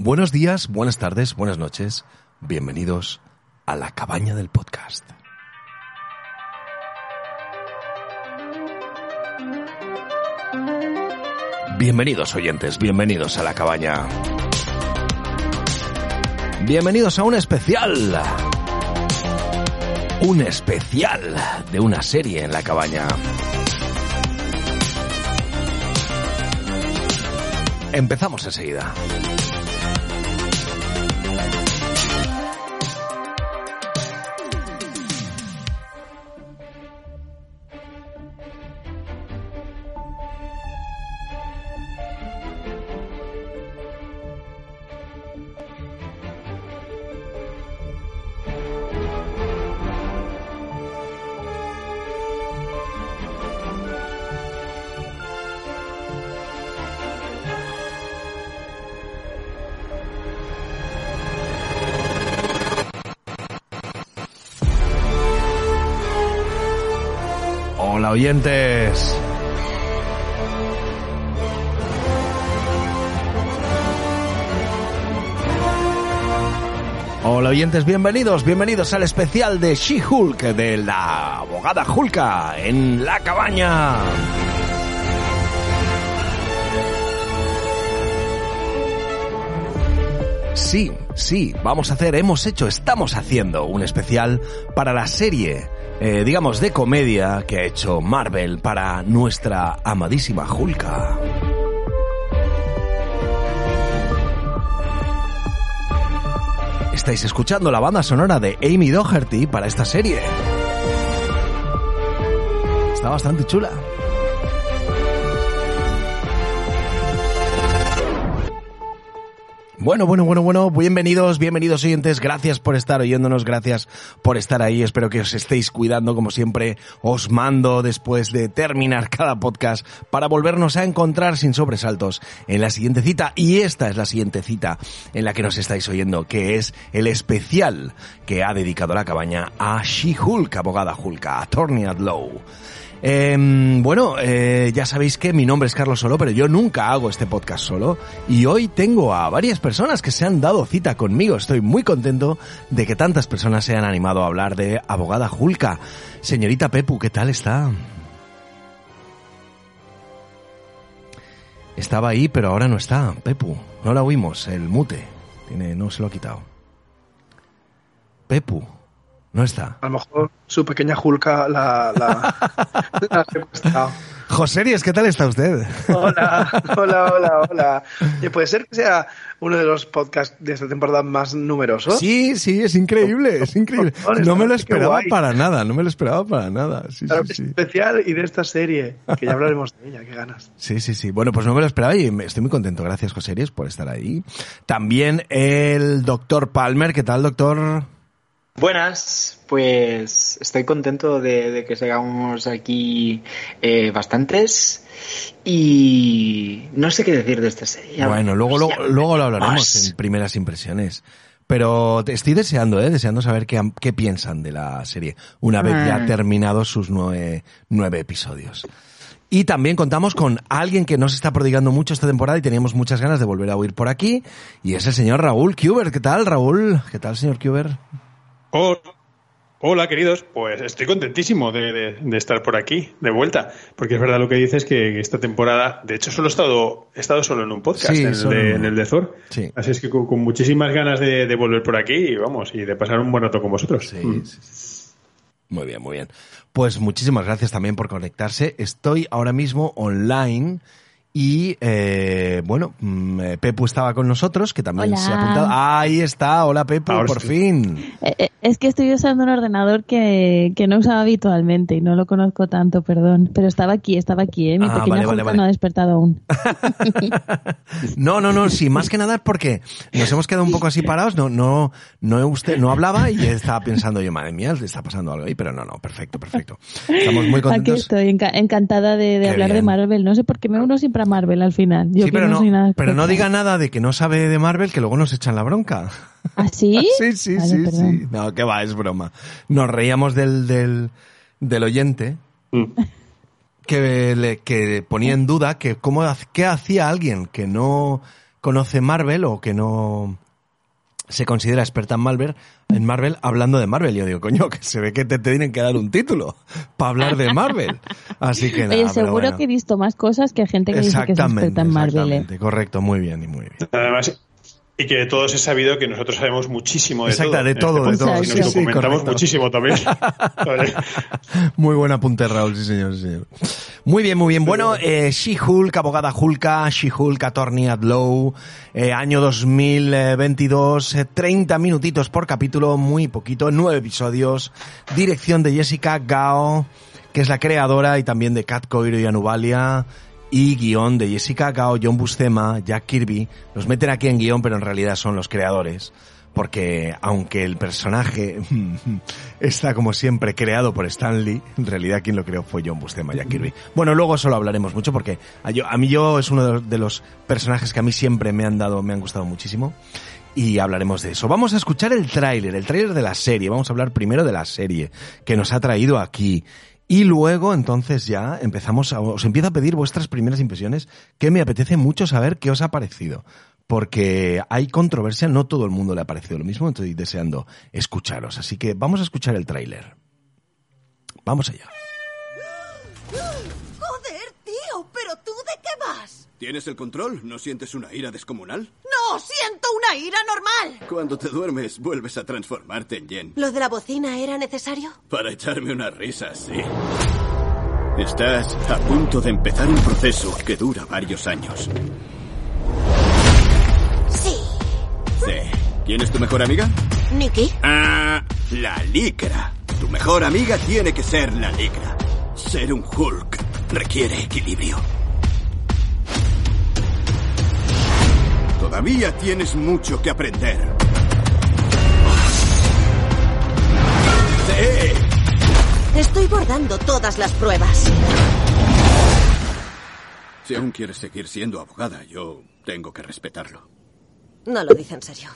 Buenos días, buenas tardes, buenas noches. Bienvenidos a la cabaña del podcast. Bienvenidos oyentes, bienvenidos a la cabaña. Bienvenidos a un especial. Un especial de una serie en la cabaña. Empezamos enseguida. Hola oyentes, bienvenidos, bienvenidos al especial de She-Hulk, de la abogada Hulka en la cabaña. Sí, sí, vamos a hacer, hemos hecho, estamos haciendo un especial para la serie, eh, digamos, de comedia que ha hecho Marvel para nuestra amadísima Hulka. Estáis escuchando la banda sonora de Amy Doherty para esta serie. Está bastante chula. Bueno, bueno, bueno, bueno, bienvenidos, bienvenidos oyentes, gracias por estar oyéndonos, gracias por estar ahí, espero que os estéis cuidando como siempre, os mando después de terminar cada podcast para volvernos a encontrar sin sobresaltos en la siguiente cita y esta es la siguiente cita en la que nos estáis oyendo, que es el especial que ha dedicado la cabaña a She-Hulk, abogada Hulka, Attorney at Law. Eh, bueno, eh, ya sabéis que mi nombre es Carlos Solo, pero yo nunca hago este podcast solo. Y hoy tengo a varias personas que se han dado cita conmigo. Estoy muy contento de que tantas personas se hayan animado a hablar de abogada Julka. Señorita Pepu, ¿qué tal está? Estaba ahí, pero ahora no está. Pepu, no la oímos, el mute. Tiene, no se lo ha quitado. Pepu. No está. A lo mejor su pequeña Julka la, la, la ha secuestrado. Joseries, ¿qué tal está usted? Hola, hola, hola, hola. ¿Y puede ser que sea uno de los podcasts de esta temporada más numerosos? Sí, sí, es increíble, es increíble. No me lo esperaba para nada, no me lo esperaba para nada. Sí, claro, sí, sí. especial y de esta serie, que ya hablaremos de ella, qué ganas. Sí, sí, sí. Bueno, pues no me lo esperaba y estoy muy contento. Gracias, Joseries, por estar ahí. También el doctor Palmer. ¿Qué tal, doctor? Buenas, pues estoy contento de, de que seamos aquí eh, bastantes y no sé qué decir de esta serie. Bueno, luego, luego, luego lo hablaremos en primeras impresiones. Pero estoy deseando, ¿eh? Deseando saber qué, qué piensan de la serie una vez ya terminados sus nueve, nueve episodios. Y también contamos con alguien que nos está prodigando mucho esta temporada y teníamos muchas ganas de volver a oír por aquí. Y es el señor Raúl Kuber. ¿Qué tal, Raúl? ¿Qué tal, señor Kuber? Hola, hola, queridos. Pues estoy contentísimo de, de, de, estar por aquí, de vuelta. Porque es verdad lo que dices que esta temporada, de hecho, solo he estado, he estado solo en un podcast, Sí, en, el de, en en el de Thor. Sí. Así es que con, con muchísimas ganas de, volver por aquí y vamos, y de pasar un buen rato con vosotros. Sí, Mm. sí, sí. Muy bien, muy bien. Pues muchísimas gracias también por conectarse. Estoy ahora mismo online y, eh, bueno, mm, eh, Pepu estaba con nosotros, que también Hola. se ha apuntado. Ahí está, hola Pepu, Ahora por sí. fin. Eh, eh, Es que estoy usando un ordenador que, que no usaba habitualmente y no lo conozco tanto, perdón. Pero estaba aquí, estaba aquí, ¿eh? Mi Ah, pequeña vale, vale, vale. no ha despertado aún. No, no, no, sí, más que nada es porque nos hemos quedado un poco así parados, no, no, no usted no hablaba y estaba pensando yo, madre mía, le está pasando algo ahí, pero no, no, perfecto, perfecto. Estamos muy Aquí contentos. estoy, enca- encantada de, de hablar bien. de Marvel. No sé por qué me uno siempre a Marvel al final. Yo Sí, que pero no, soy nada pero no diga nada de que no sabe de Marvel, que luego nos echan la bronca. ¿Ah, sí? Sí, sí, Vale, sí, perdón. sí. No, que va, es broma. Nos reíamos del, del, del oyente Mm. que, le, que ponía en duda que cómo, qué hacía alguien que no, conoce Marvel o que no se considera experta en Marvel, en Marvel hablando de Marvel. Yo digo, coño, que se ve que te, tienen que dar un título para hablar de Marvel. Así que nada, Oye, seguro bueno. que he visto más cosas que gente que dice que es experta en Marvel. ¿eh? exactamente, correcto, muy bien y muy bien. Además, y que de todos he sabido que nosotros sabemos muchísimo de Exacto, todo. de todo, de todo. y nos sí, documentamos muchísimo también. Vale. Muy buen apunte, Raúl, sí señor, sí señor. Muy bien, muy bien. Bueno, eh, She-Hulk, abogada Hulka, She-Hulk, Attorney at Law, eh, año 2022, eh, 30 minutitos por capítulo, muy poquito, nueve episodios, dirección de Jessica Gao, que es la creadora y también de Cat Coiro y Anubalia, y guion de Jessica Gao, John Buscema, Jack Kirby. Los meten aquí en guion, pero en realidad son los creadores. Porque aunque el personaje está como siempre creado por Stan Lee, en realidad quien lo creó fue John Buscema, Jack Kirby. Bueno, luego eso lo hablaremos mucho porque a, yo- a mí yo es uno de los personajes que a mí siempre me han dado, me han gustado muchísimo. Y hablaremos de eso. Vamos a escuchar el tráiler, el tráiler de la serie. Vamos a hablar primero de la serie que nos ha traído aquí. Y luego, entonces ya empezamos a, os empiezo a pedir vuestras primeras impresiones, que me apetece mucho saber qué os ha parecido. Porque hay controversia, no todo el mundo le ha parecido lo mismo, estoy deseando escucharos. Así que vamos a escuchar el tráiler. Vamos allá. Joder, tío, pero tú de qué vas? ¿Tienes el control? ¿No sientes una ira descomunal? No, siento una ira normal. Cuando te duermes, vuelves a transformarte en Jen. ¿Lo de la bocina era necesario? Para echarme una risa, sí. Estás a punto de empezar un proceso que dura varios años. Sí. Sí. ¿Quién es tu mejor amiga? ¿Nicky? Ah, la licra. Tu mejor amiga tiene que ser la licra. Ser un Hulk requiere equilibrio. Todavía tienes mucho que aprender. Sí. Estoy bordando todas las pruebas. Si aún quieres seguir siendo abogada, yo tengo que respetarlo. No lo dice en serio.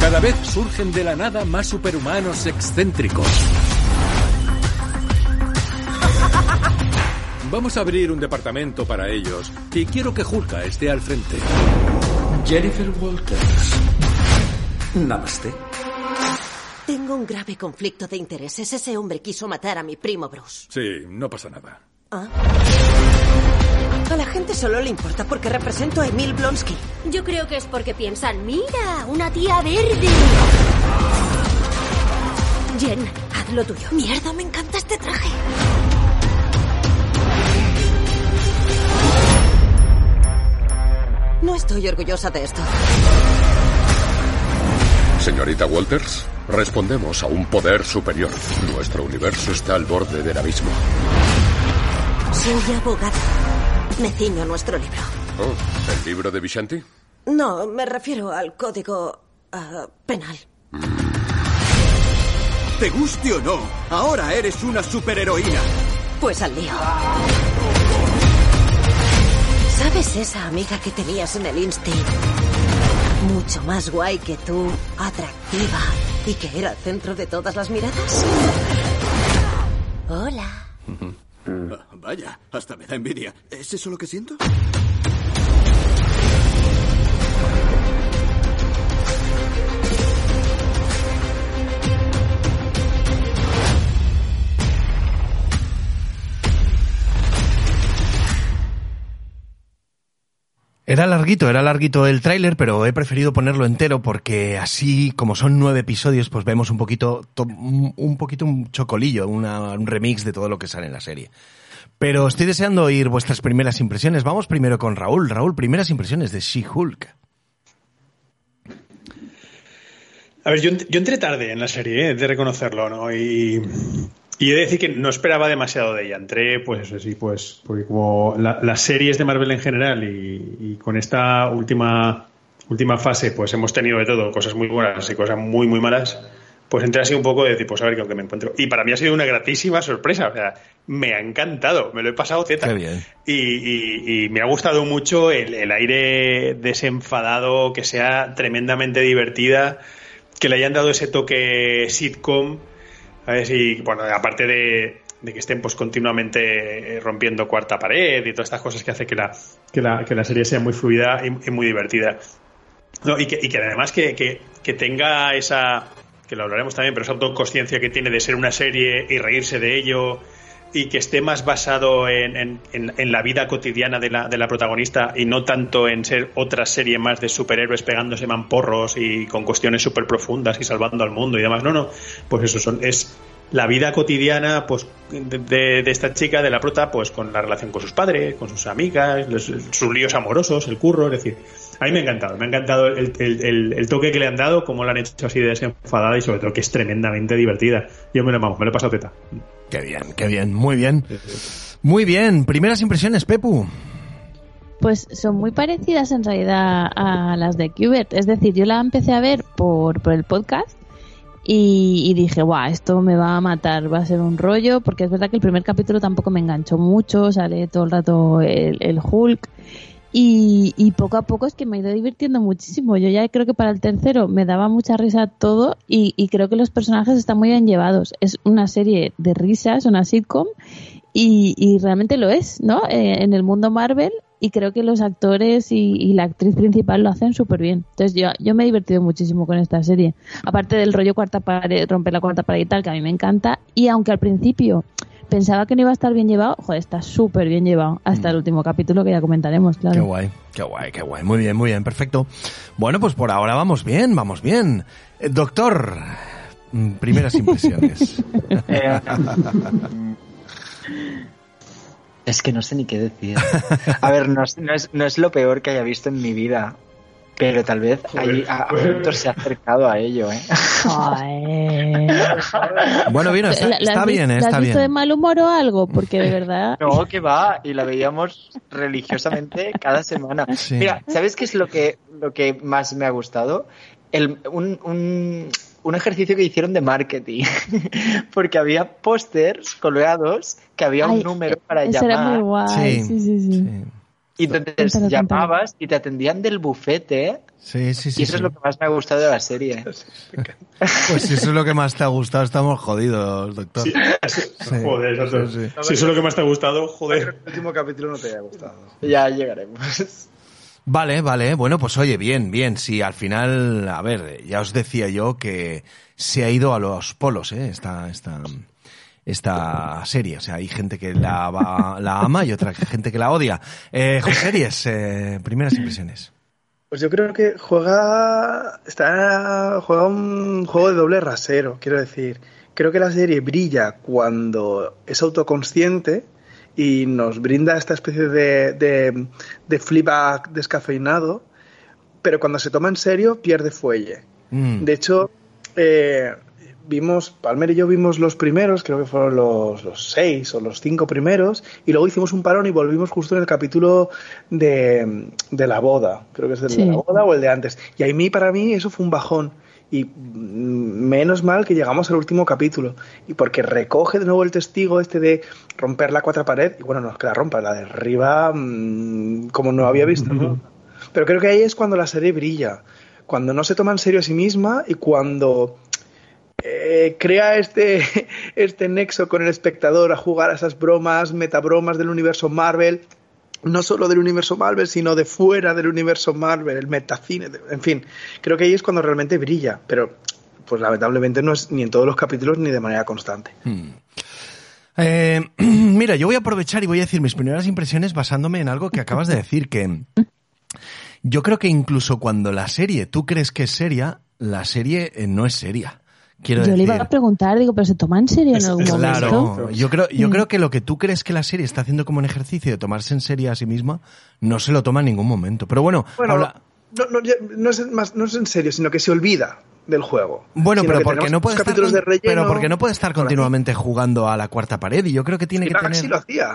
Cada vez surgen de la nada más superhumanos excéntricos. Vamos a abrir un departamento para ellos y quiero que Hulka esté al frente. Jennifer Walters. Namaste. Tengo un grave conflicto de intereses. Ese hombre quiso matar a mi primo Bruce. Sí, no pasa nada. ¿Ah? A la gente solo le importa porque represento a Emil Blonsky. Yo creo que es porque piensan, mira, una tía verde. Jen, haz lo tuyo. Mierda, me encanta este traje. No estoy orgullosa de esto. Señorita Walters, respondemos a un poder superior. Nuestro universo está al borde del abismo. Soy abogada. Me ciño a nuestro libro. Oh, ¿el libro de Vishanti? No, me refiero al código ah, penal. Te guste o no, ahora eres una superheroína. Pues al lío. ¿Sabes esa amiga que tenías en el Insti? Mucho más guay que tú, atractiva y que era el centro de todas las miradas. Hola. Ah, vaya, hasta me da envidia. ¿Es eso lo que siento? Era larguito, era larguito el tráiler, pero he preferido ponerlo entero porque así, como son nueve episodios, pues vemos un poquito, to- un poquito un chocolillo, una- un remix de todo lo que sale en la serie. Pero estoy deseando oír vuestras primeras impresiones. Vamos primero con Raúl. Raúl, primeras impresiones de She-Hulk. A ver, yo, yo entré tarde en la serie, ¿eh? de reconocerlo, ¿no? Y, y he de decir que no esperaba demasiado de ella. Entré, pues eso sí, pues, porque como la- las series de Marvel en general y, y con esta última, última fase, pues hemos tenido de todo, cosas muy buenas y cosas muy, muy malas, pues entré así un poco de decir, pues a ver qué me encuentro. Y para mí ha sido una gratísima sorpresa, o sea, me ha encantado, me lo he pasado teta. Qué bien. Y, y- y me ha gustado mucho el, el aire desenfadado, que sea tremendamente divertida, que le hayan dado ese toque sitcom. Ver si, bueno, aparte de, de que estén pues continuamente eh, rompiendo cuarta pared y todas estas cosas que hace que la, que la, que la serie sea muy fluida y, y muy divertida. No, y, que, y que además que, que, que tenga esa, que lo hablaremos también, pero esa autoconsciencia que tiene de ser una serie y reírse de ello y que esté más basado en, en, la vida cotidiana de la, de la protagonista y no tanto en ser otra serie más de superhéroes pegándose mamporros y con cuestiones súper profundas y salvando al mundo y demás. No, no, pues eso son, es la vida cotidiana pues de, de, esta chica, de la prota, pues con la relación con sus padres, con sus amigas, sus líos amorosos, el curro, es decir, a mí me ha encantado, me ha encantado el, el, toque que le han dado, cómo la han hecho así de desenfadada y sobre todo que es tremendamente divertida. Yo me lo vamos, me lo he pasado teta. Qué bien, qué bien, muy bien. Muy bien, primeras impresiones, Pepu. Pues son muy parecidas en realidad a las de Qbert. Es decir, yo la empecé a ver por, por el podcast y, dije, guau, esto me va a matar, va a ser un rollo, porque es verdad que el primer capítulo tampoco me enganchó mucho, sale todo el rato el, el Hulk. Y, y, poco a poco es que me he ido divirtiendo muchísimo. Yo ya creo que para el tercero me daba mucha risa todo y, y creo que los personajes están muy bien llevados. Es una serie de risas, una sitcom y, y realmente lo es, ¿no? Eh, en el mundo Marvel y creo que los actores y, la actriz principal lo hacen súper bien. Entonces yo, yo me he divertido muchísimo con esta serie. Aparte del rollo cuarta pared, romper la cuarta pared y tal, que a mí me encanta. Y aunque al principio pensaba que no iba a estar bien llevado, joder, está súper bien llevado hasta mm. el último capítulo que ya comentaremos, claro. Qué guay, qué guay, qué guay. Muy bien, muy bien, perfecto. Bueno, pues por ahora vamos bien, vamos bien. Eh, doctor, mm, primeras impresiones. es que no sé ni qué decir. A ver, no, no, es, no es lo peor que haya visto en mi vida. Pero tal vez ahí a, a se ha acercado a ello, ¿eh? bueno, bien, está, está bien, ¿eh? ¿La está has visto bien. de mal humor o algo? Porque de verdad... No, que va, y la veíamos religiosamente cada semana. Sí. Mira, ¿sabes qué es lo que, lo que más me ha gustado? El, un, un, un ejercicio que hicieron de marketing, porque había pósters colgados que había Ay, un número para eso llamar. Era muy guay. Sí, sí, sí. sí. Y entonces cuéntalo, llamabas cuéntalo. y te atendían del bufete. Sí, sí, sí. Y eso sí. es lo que más me ha gustado de la serie. Pues si eso es lo que más te ha gustado, estamos jodidos, doctor. Sí, sí. Joder, doctor. Si eso es lo que más te ha gustado, joder. El último capítulo no te haya gustado. Ya llegaremos. Vale, vale. Bueno, pues oye, bien, bien. Sí, al final, a ver, ya os decía yo que se ha ido a los polos, ¿eh? Esta, esta, esta serie. O sea, hay gente que la, va, la ama y otra gente que la odia. Eh, series, eh, primeras impresiones. Pues yo creo que juega, está, juega un juego de doble rasero, quiero decir. Creo que la serie brilla cuando es autoconsciente y nos brinda esta especie de, de, de flipback descafeinado, pero cuando se toma en serio pierde fuelle. Mm. De hecho, eh, vimos, Palmer y yo vimos los primeros, creo que fueron los, los, seis o los cinco primeros, y luego hicimos un parón y volvimos justo en el capítulo de, de la boda, creo que es el sí. de la boda o el de antes. Y a mí, para mí, eso fue un bajón. Y menos mal que llegamos al último capítulo. Y porque recoge de nuevo el testigo este de romper la cuarta pared. Y bueno, no es que la rompa, la derriba mmm, como no había visto. ¿no? Pero creo que ahí es cuando la serie brilla. Cuando no se toma en serio a sí misma y cuando eh, crea este, este nexo con el espectador a jugar a esas bromas, metabromas del universo Marvel, no solo del universo Marvel, sino de fuera del universo Marvel, el metacine, en fin, creo que ahí es cuando realmente brilla, pero pues lamentablemente no es ni en todos los capítulos ni de manera constante. Hmm. Eh, mira, yo voy a aprovechar y voy a decir mis primeras impresiones basándome en algo que acabas de decir, que yo creo que incluso cuando la serie, tú crees que es seria, la serie eh, no es seria. Quiero yo decir, le iba a preguntar, digo, pero se toma en serio en algún claro, momento. yo creo, yo mm. creo que lo que tú crees que la serie está haciendo como un ejercicio de tomarse en serio a sí misma, no se lo toma en ningún momento. Pero bueno, bueno habla... no, no, no, es más, no es en serio, sino que se olvida del juego. Bueno, pero porque no puede estar con, pero porque no puede estar continuamente jugando a la cuarta pared y yo creo que tiene que tener sí lo hacía.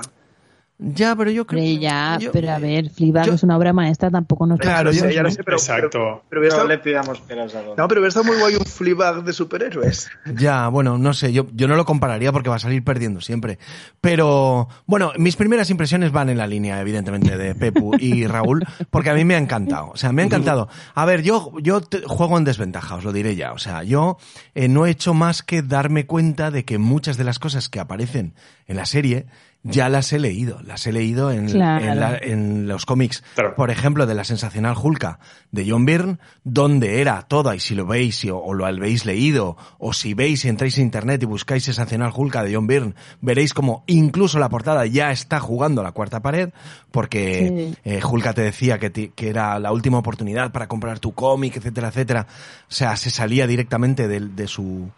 Ya, pero yo creo Hombre, ya, yo- pero a ver, Fleabag yo- es una obra maestra, tampoco nos Claro, yo- ya lo sé, pero, Exacto. pero, No estado- le pidamos peras a Don. no, pero hubiera estado muy guay un Fleabag de superhéroes. Ya, bueno, no sé, yo, yo no lo compararía porque va a salir perdiendo siempre. Pero, bueno, mis primeras impresiones van en la línea, evidentemente, de Pepu y Raúl, porque a mí me ha encantado. O sea, me ha encantado. A ver, yo, yo te- juego en desventaja, os lo diré ya. O sea, yo eh, no he hecho más que darme cuenta de que muchas de las cosas que aparecen en la serie ya las he leído. Las he leído en, Claro. en la- en los cómics. Claro. Por ejemplo, de la sensacional Hulka de John Byrne, donde era toda, y si lo veis y- o, o lo habéis leído, o si veis y entráis a internet y buscáis sensacional Hulka de John Byrne, veréis como incluso la portada ya está jugando a la cuarta pared, porque Sí. eh, Hulka te decía que, que era la última oportunidad para comprar tu cómic, etcétera, etcétera. O sea, se salía directamente del- de, su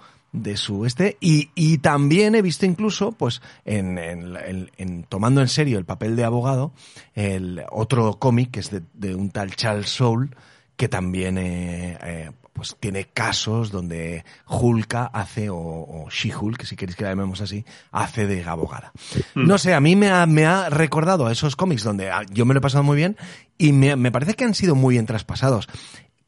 de su este y, y también he visto incluso pues en, en- en- en- tomando en serio el papel de abogado el otro cómic que es de, de un tal Charles Soule que también eh, eh, pues tiene casos donde Hulka hace o, o She-Hulk si queréis que la llamemos así hace de abogada. No sé a mí me ha, me ha recordado a esos cómics donde ah, yo me lo he pasado muy bien y me, me parece que han sido muy bien traspasados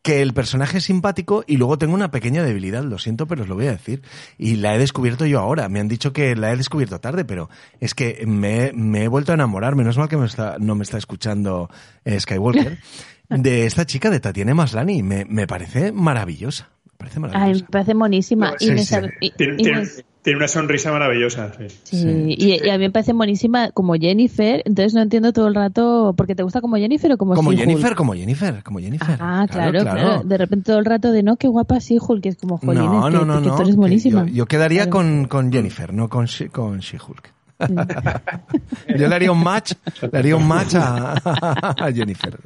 que el personaje es simpático y luego tengo una pequeña debilidad, lo siento, pero os lo voy a decir. Y la he descubierto yo ahora. Me han dicho que la he descubierto tarde, pero es que me, me he vuelto a enamorar. Menos mal que me está, no me está escuchando eh, Skywalker. De esta chica de Tatiana Maslany. Me, me parece maravillosa. Parece Ay, maravillosa. me parece monísima. y Sí, me sí. sabe- y- Tiene, y tiene- me- tiene una sonrisa maravillosa. sí. sí, y, y a mí me parece monísima como Jennifer, entonces no entiendo todo el rato, porque te gusta como Jennifer o como Como? Jennifer, como Jennifer, como Jennifer. Ah, claro, claro, De repente todo el rato de no, qué guapa She-Hulk, que es como jolines, No, que, no, no, que no. tú eres buenísima. Yo, yo quedaría Claro. con, con Jennifer, no con, She- con She-Hulk. Yo le haría un match, le haría un match a, a Jennifer.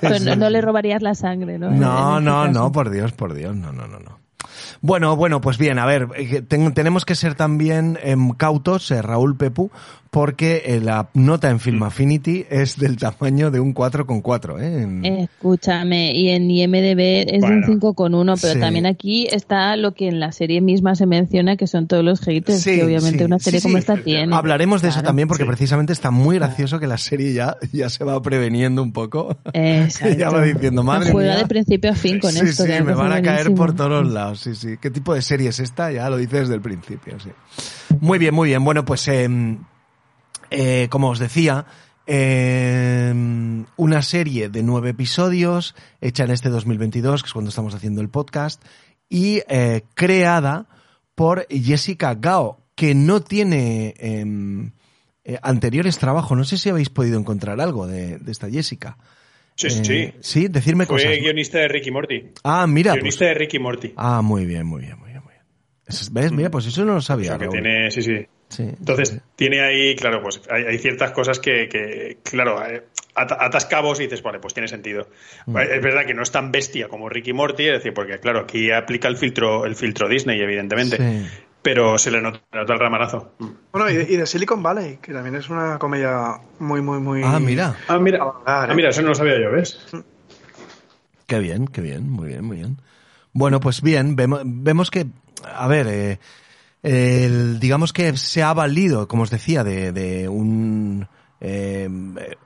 Pero no, no le robarías la sangre, ¿no? No, este no, no, por Dios, por Dios, no, no, no, no. Bueno, bueno, pues bien, a ver, eh, ten- tenemos que ser también em, cautos, eh, Raúl Pepu, porque eh, la nota en Film Affinity es del tamaño de un 4,4, ¿eh? En- Escúchame, y en IMDB es de un Bueno, 5,1, pero sí. también aquí está lo que en la serie misma se menciona, que son todos los haters, Sí, que obviamente sí, una serie sí, como sí. esta tiene. Hablaremos de eso también porque precisamente está muy gracioso que la serie ya, ya se va preveniendo un poco. Exacto. ya va diciendo, madre Juega mía. de principio a fin con sí, esto. Sí, me van a caer buenísimo. por todos lados, sí, sí. ¿Qué tipo de serie es esta? Ya lo dice desde el principio, sí. Muy bien, muy bien. Bueno, pues, eh, eh, como os decía, eh, una serie de nueve episodios hecha en este 2022, que es cuando estamos haciendo el podcast, y eh, creada por Jessica Gao, que no tiene em, eh, anteriores trabajos. No sé si habéis podido encontrar algo de, de esta Jessica. Sí, Eh, sí. Sí, decirme Fue cosas. guionista de Ricky Morty. Ah, mira. pues- guionista de Ricky Morty. Ah, muy bien, muy bien, muy bien, muy bien. ¿Ves? Mira, pues eso no lo O sabía. sea, que tiene, sí, sí. Sí, Entonces, tiene ahí, claro, pues hay, hay ciertas cosas que, que, claro, eh, ata- atas cabos y dices, vale, pues tiene sentido. Mm. Es verdad que no es tan bestia como Ricky Morty, es decir, porque, claro, aquí aplica el filtro, el filtro Disney, evidentemente, Sí. pero se le nota, nota el ramanazo. Bueno, y de, y de Silicon Valley, que también es una comedia muy, muy, muy. Ah, mira. Ah, mira, Avant-garde, ah, mira, eso no lo sabía yo, ¿ves? Qué bien, qué bien, muy bien, muy bien. Bueno, pues bien, vemos, vemos que, a ver, eh, el- digamos que se ha valido, como os decía, de, de un eh,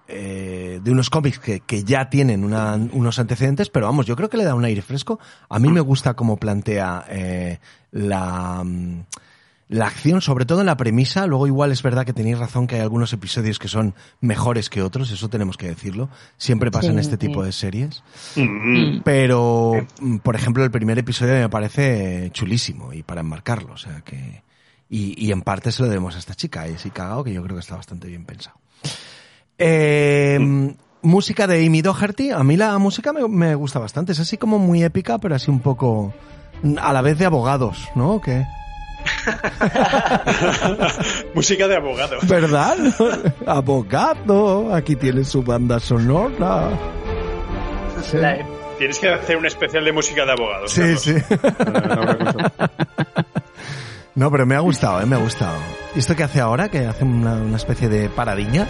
eh, de unos cómics que, que ya tienen una- unos antecedentes, pero vamos, yo creo que le da un aire fresco. A mí me gusta cómo plantea eh, la mm, la acción, sobre todo en la premisa, luego igual es verdad que tenéis razón que hay algunos episodios que son mejores que otros, eso tenemos que decirlo. Siempre pasa en este sí. tipo de series. Mm. Pero, mm, por ejemplo, el primer episodio me parece chulísimo y para enmarcarlo, o sea que... Y, y en parte se lo debemos a esta chica, a Jessica Gao, que yo creo que está bastante bien pensado. Eh, Música de Amy Doherty, a mí la música me, me gusta bastante, es así como muy épica, pero así un poco a la vez de abogados, ¿no? Que Música de abogado. ¿Verdad? Abogado, aquí tiene su banda sonora. Sí, Tienes que hacer un especial de música de abogados. sí. Carlos. sí. No, pero me ha gustado, ¿eh? me ha gustado. ¿Y esto que hace ahora? Que hace una, una especie de paradiña.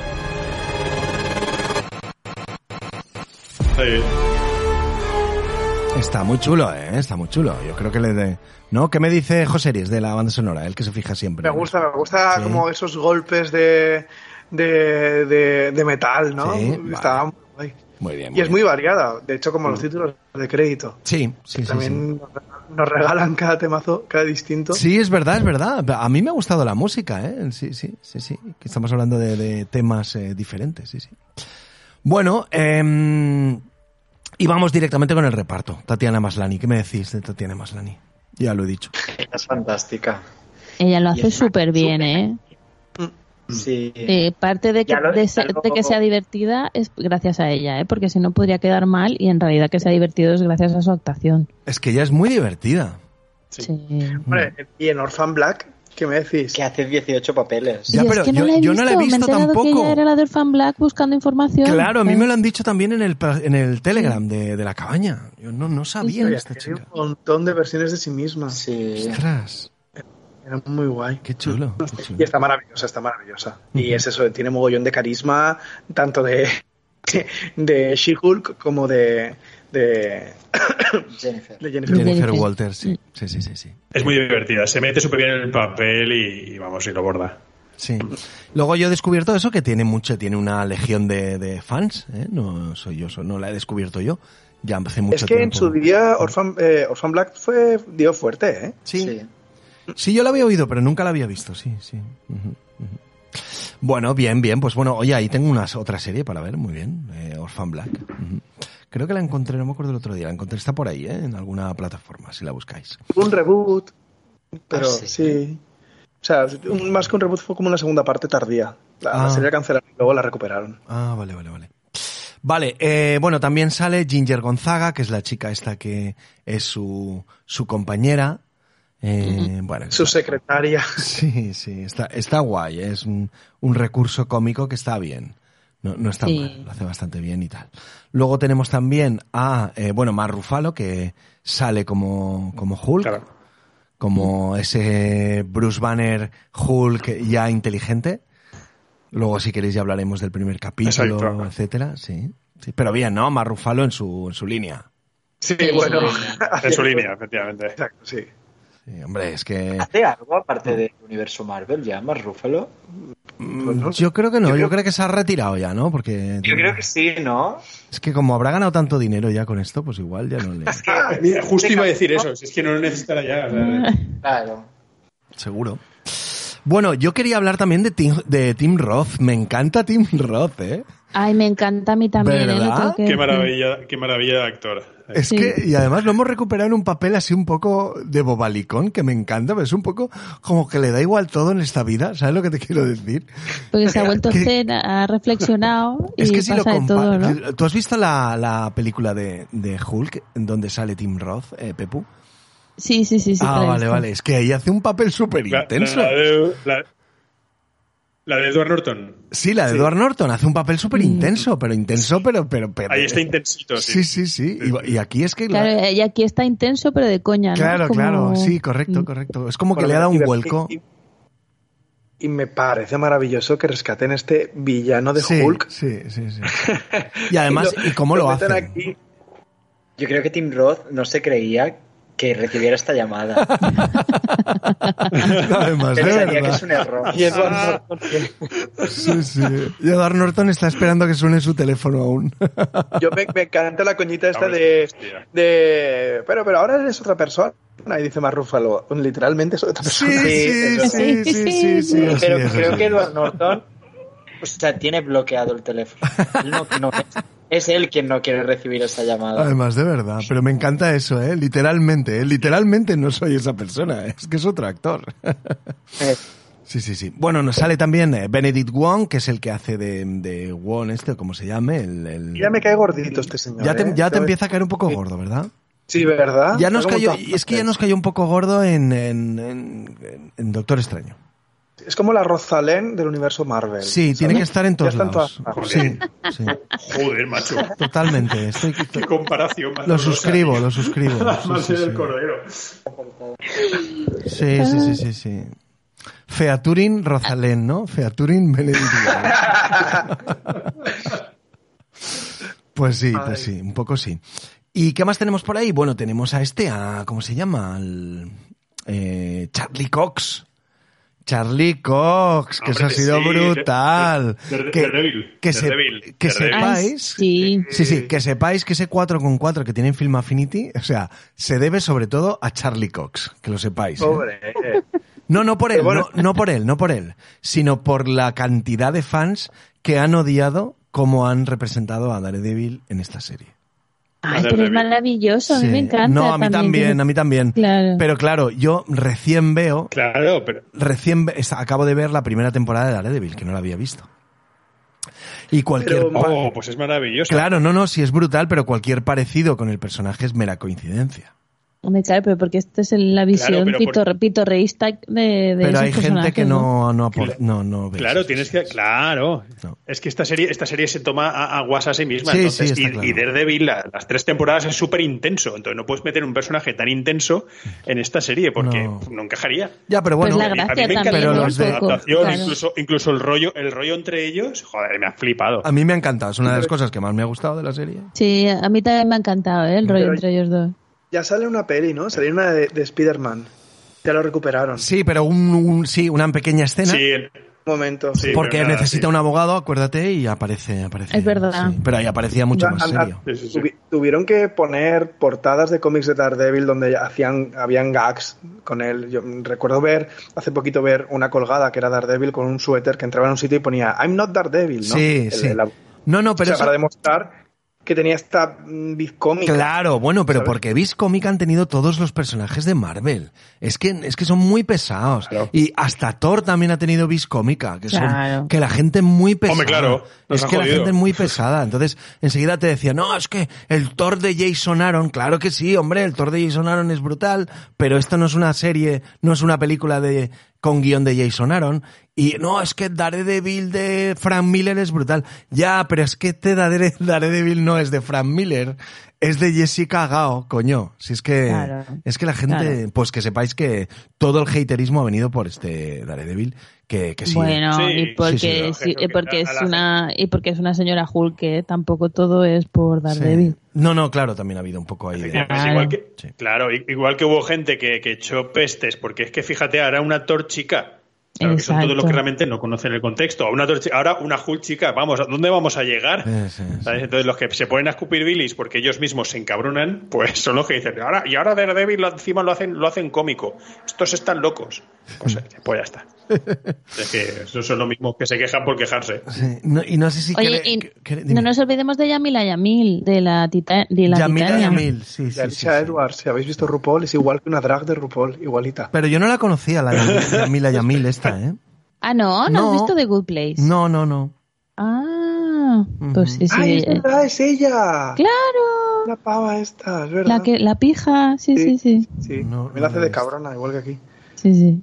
Sí. Está muy chulo, ¿eh? Está muy chulo. Yo creo que le de... ¿No? ¿Qué me dice José Ries de la banda sonora? El que se fija siempre. Me gusta, me gusta Sí. como esos golpes de, de, de, de metal, ¿no? Sí, Estaba vale. muy guay. Muy bien. Y es muy variada, de hecho, como los títulos de crédito. Sí, sí, sí, También nos regalan- nos regalan cada temazo, cada distinto. Sí, es verdad, es verdad. A mí me ha gustado la música, ¿eh? Sí, sí, sí, sí. Estamos hablando de, de temas eh, diferentes, sí, sí. Bueno, eh, y vamos directamente con el reparto. Tatiana Maslani, ¿qué me decís de Tatiana Maslani? Ya lo he dicho. Es fantástica. Ella lo hace súper bien, ¿eh? Sí. Eh, parte de que, lo- de, de sea divertida es gracias a ella, ¿eh? Porque si no podría quedar mal y en realidad que sea divertido es gracias a su actuación. Es que ella es muy divertida. Sí. Hombre, y en Orphan Black, ¿qué me decís? Que hace 18 papeles. Ya, pero es que no yo- la he yo visto, no la he me he que tampoco. ella era la de Orphan Black buscando información. Claro, a mí Eh, me lo han dicho también en el, en el Telegram de, de la cabaña. Yo no, no sabía de Oye, esta tiene chica. un montón de versiones de sí misma. Sí. Ostras, Era muy guay. qué chulo. qué chulo. Y está maravillosa, está maravillosa. Y es eso, tiene mogollón de carisma, tanto de, de She-Hulk como de, de, Jennifer. de Jennifer. Jennifer Jennifer. Walters, sí. Sí, sí, sí, sí. Es muy divertida, se mete súper bien en el papel y, y vamos, y lo borda. Sí. Luego yo he descubierto eso que tiene mucho, tiene una legión de, de fans, ¿eh? No soy yo, no la he descubierto yo. Ya hace mucho Es que en su día Orphan, eh, Orphan Black fue dio fuerte, ¿eh? Sí. Sí. Sí, yo la había oído, pero nunca la había visto, sí, sí. Ujú. Bueno, bien, bien, pues bueno, oye, ahí tengo una otra serie para ver, muy bien, eh, Orphan Black. Creo que la encontré, no me acuerdo el otro día, la encontré, está por ahí, ¿eh? en alguna plataforma, si la buscáis. Un reboot, pero Ah, sí. sí. O sea, un- más que un reboot fue como una segunda parte tardía. La, la Ah. serie la cancelaron y luego la recuperaron. Ah, vale, vale, vale. Vale, eh, bueno, también sale Ginger Gonzaga, que es la chica esta que es su, su compañera. Eh, bueno, Su está- secretaria. Sí, sí, está, está guay, es un, un recurso cómico que está bien. No, no está Sí. mal, lo hace bastante bien y tal. Luego tenemos también a, eh, bueno, Mar Rufalo, que sale como, como Hulk, Claro. como ese Bruce Banner Hulk ya inteligente. Luego, si queréis, ya hablaremos del primer capítulo, Exacto. etcétera, sí. sí. Pero bien, ¿no? Mar Rufalo en su, en su línea. Sí, bueno. En su línea, efectivamente. Exacto, sí. Sí, hombre, es que... ¿Hace algo aparte del universo Marvel ya, más Ruffalo? mm, Yo creo que no, yo creo que se ha retirado ya, ¿no? Porque... Yo creo que sí, ¿no? Es que como habrá ganado tanto dinero ya con esto, pues igual ya no le... Ah, mira, justo iba a decir eso, si es que no lo necesitará ya. Claro. Seguro. Bueno, yo quería hablar también de Tim, de Tim Roth. Me encanta Tim Roth, ¿eh? Ay, me encanta a mí también. ¿eh? Qué maravilla, qué maravilla de actor. Es Sí. que, y además lo hemos recuperado en un papel así un poco de bobalicón, que me encanta, pero es un poco como que le da igual todo en esta vida, ¿sabes lo que te quiero decir? Porque se ha vuelto Que- zen, ha reflexionado y Es que si lo de todo, ¿no? ¿Tú has visto la, la película de, de Hulk, en donde sale Tim Roth, eh, Pepu? Sí, sí, sí, sí. ah, vale, visto. vale. Es que ahí hace un papel súper La, intenso. la de, la- la de Edward Norton. Sí, la de Edward Norton hace un papel súper intenso, pero intenso, pero, pero, pero. Ahí está intensito, Sí, sí. sí, sí. Y, y aquí es que. la- Claro, y aquí está intenso, pero de coña, ¿no? claro, Como- claro, sí, correcto, Mm. correcto. Es como que Bueno, le ha dado un y- vuelco. Y, y me parece maravilloso que rescaten este villano de Sí, Hulk. sí, sí, sí. Y además, ¿y cómo lo meten hacen? aquí. Yo creo que Tim Roth no se creía que recibiera esta llamada. Además, de Pensaría que es un error. Y Edward Norton, Sí, sí. Y Edward Norton está esperando que suene su teléfono aún. Yo me, me encanta la coñita esta de. Pero, pero ahora eres otra persona. Y dice más Rúfalo. Literalmente es otra Sí, persona. sí, sí, sí, sí, Pero creo que. Edward Norton o sea, tiene bloqueado el teléfono. Él no- no es, él quien no quiere recibir esta llamada. Además, de verdad. Pero me encanta eso, ¿eh? Literalmente, ¿eh? Literalmente no soy esa persona. Es que es otro actor. Eh, Sí, sí, sí. Bueno, nos sale también eh, Benedict Wong, que es el que hace de, de Wong este, o como se llame. El, el- Ya me cae gordito este señor. Ya te, ¿eh? ya te empieza a caer un poco gordo, ¿verdad? Sí, ¿verdad? Ya nos cayó, es que ya nos cayó un poco gordo en, en, en- en Doctor Extraño. Es como la Rosalén del universo Marvel. Sí, tiene que estar en todos Ya está en lados. todas Sí, sí, Joder, macho. totalmente. Estoy, Qué comparación. lo suscribo, lo suscribo. Sí, Más sí, del sí. cordero. Sí, sí, sí, sí, sí. Featuring Rosalén, ¿no? Featuring Benedict. Pues sí, pues sí, un poco sí. ¿Y qué más tenemos por ahí? Bueno, tenemos a este, a, ¿cómo se llama? Al, eh, Charlie Cox, Charlie Cox, que eso ha Hombre, sido sí, brutal. Que Daredevil, que, se- que sepáis, Sí. sí, sí, que sepáis que ese 4 con 4 que tiene en Film Affinity, o sea, se debe sobre todo a Charlie Cox, que lo sepáis. ¿eh? Pobre. eh. No, no por él, bueno. no, no por él, no por él, sino por la cantidad de fans que han odiado cómo han representado a Daredevil en esta serie. Ay, pero es maravilloso, a mí Sí. me encanta. No, a mí también, a mí también. Claro. Pero claro, yo recién veo, Claro, pero recién acabo de ver la primera temporada de Daredevil, que no la había visto. Y cualquier... Pero- oh, pues es maravilloso. Claro, no, no, sí es brutal, pero cualquier parecido con el personaje es mera coincidencia. Hombre, claro, pero porque esta es la visión por- pitor- pitorreísta de, de Pero esos hay gente que no, no, no, no ve Claro, eso, tienes sí, que. Claro. No. Es que esta serie, esta serie se toma a, a guasa a sí misma. Sí, entonces, sí, está y, claro. y Daredevil, la- las tres temporadas es súper intenso. Entonces no puedes meter un personaje tan intenso en esta serie porque No. no, encajaría. Ya, pero Pues bueno, la A mí- a mí gracia me encanta Pero también, los de- adaptación, claro. incluso, incluso el rollo, el rollo entre ellos, joder, me ha flipado. a mí me ha encantado, es una de las cosas que más me ha gustado de la serie. Sí, a mí también me ha encantado ¿eh? el rollo Pero- entre ellos dos. Ya sale una peli, ¿no? Salió una de, de Spider-Man. Ya lo recuperaron. Sí, pero un, un- sí, una pequeña escena. Sí, momento. Sí. Porque nada, necesita sí. un abogado, acuérdate, y aparece, aparece. Es verdad. sí. pero ahí aparecía mucho Ya, más serio. Sí, sí, sí. tuvi- Tuvieron que poner portadas de cómics de Daredevil donde hacían, habían gags con él. Yo recuerdo ver, hace poquito ver una colgada que era Daredevil con un suéter que entraba en un sitio y ponía I'm not Daredevil, ¿no? Sí, El- sí. la- No, no, o pero sea, eso- para demostrar que tenía esta mm, vid cómica. Claro, bueno, pero ¿sabes? porque Viz Comic han tenido todos los personajes de Marvel. Es que, es que son muy pesados. Claro. Y hasta Thor también ha tenido Viz Cómica, que son, Claro. que la gente es muy pesada. Hombre, claro, es que la gente es muy pesada. Entonces, enseguida te decía, no, es que el Thor de Jason Aaron, claro que sí, hombre, el Thor de Jason Aaron es brutal, pero esto no es una serie, no es una película de, con guion de Jason Aaron. Y no, es que Daredevil de Frank Miller es brutal. Ya, pero es que este Dare- Daredevil no es de Frank Miller, es de Jessica Gao, coño. Si es que, Claro. es que la gente, Claro. pues que sepáis que todo el haterismo ha venido por este Daredevil, que, que sí. Bueno, Sí, y porque, sí, sí, sí, lógico, y porque que es una y porque es una señora Hulk, que tampoco todo es por Sí. Daredevil. No, no, claro, también ha habido un poco ahí de... Claro. igual que, Sí. Claro, i- igual que hubo gente que, que echó pestes, porque es que fíjate, ahora una Thor chica. Claro, que son todos los que realmente no conocen el contexto. Una ahora una Hulk chica, vamos, ¿a dónde vamos a llegar? Sí, sí, sí. ¿Sabes? Entonces los que se ponen a escupir bilis porque ellos mismos se encabronan, pues son los que dicen, ahora, y ahora Daredevil encima lo hacen, lo hacen cómico. Estos están locos. Pues, pues ya está. es que esos son los mismos que se quejan por quejarse. Sí, no- y no sé si Oye, quiere- y quiere- no nos olvidemos de Yamila Yamil, de la, tita, de la Yamila Titania. Yamil, sí, Y sí, sí, Alicia sí. Edwards, si habéis visto RuPaul, es igual que una drag de RuPaul, igualita. Pero yo no la conocía, la Yamil- Yamila Yamil esta, ¿eh? Ah, no, no, No. has visto The Good Place. No, no, no. Ah, pues sí, sí. ¡Ay, es verdad, es ella! Claro, La pava esta, es verdad. la que la pija, sí, sí, sí. Sí, No, me la no hace de cabrona, igual que aquí. Sí, sí.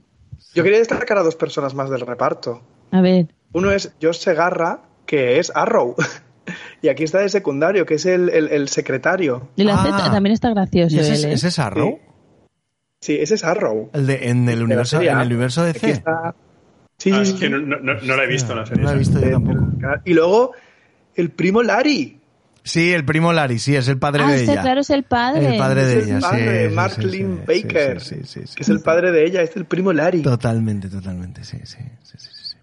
Yo quería destacar a dos personas más del reparto. A ver. Uno es Josh Segarra, que es Arrow. y aquí está de secundario, que es el, el- el secretario. Y la Ah. Z también está gracioso ¿Y ese, él, es- ¿eh? ese es Arrow? Sí, ese es Arrow. El de, en el universo, en el universo de Aquí C. está. Sí, Ah, sí, es sí. que no, no, no- no la he visto la serie. No la he visto yo tampoco. Y luego, el primo Larry. Sí, el primo Larry, sí, es el padre Ah, de este, ella. claro, es el padre. El padre de Es el ella, padre, sí, Mark sí, Lynn sí, Baker, sí, sí, sí, que es el padre de ella, es el primo Larry. Totalmente, totalmente, sí, sí, sí, sí.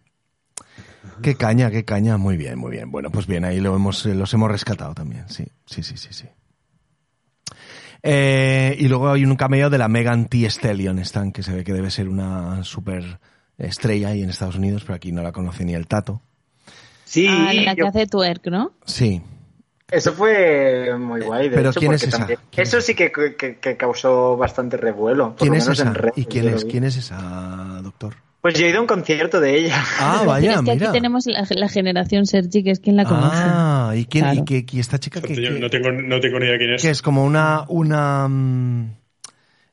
Qué caña, qué caña, muy bien, muy bien. Bueno, pues bien, ahí lo hemos, eh, los hemos rescatado también, sí, sí, sí, sí, sí. Eh, y luego hay un cameo de la Megan T. Stallion, Stan, que se ve que debe ser una super estrella ahí en Estados Unidos, pero aquí no la conoce ni el tato. Sí, Ah, la que yo- hace twerk, ¿no? Sí, eso fue muy guay. De Pero hecho, ¿quién es porque esa? también- ¿Quién eso es sí que, que- que causó bastante revuelo. por ¿quién lo es menos esa? en redes, ¿Y quién es, quién es esa, doctor? Pues yo he ido a un concierto de ella. Ah, Pero vaya, es que mira. aquí tenemos la, la generación Sergi, que es quien la conoce. Ah, ¿y quién, Claro. y qué, y esta chica que, Yo no tengo, no tengo ni idea quién es. que es como una, una, mm,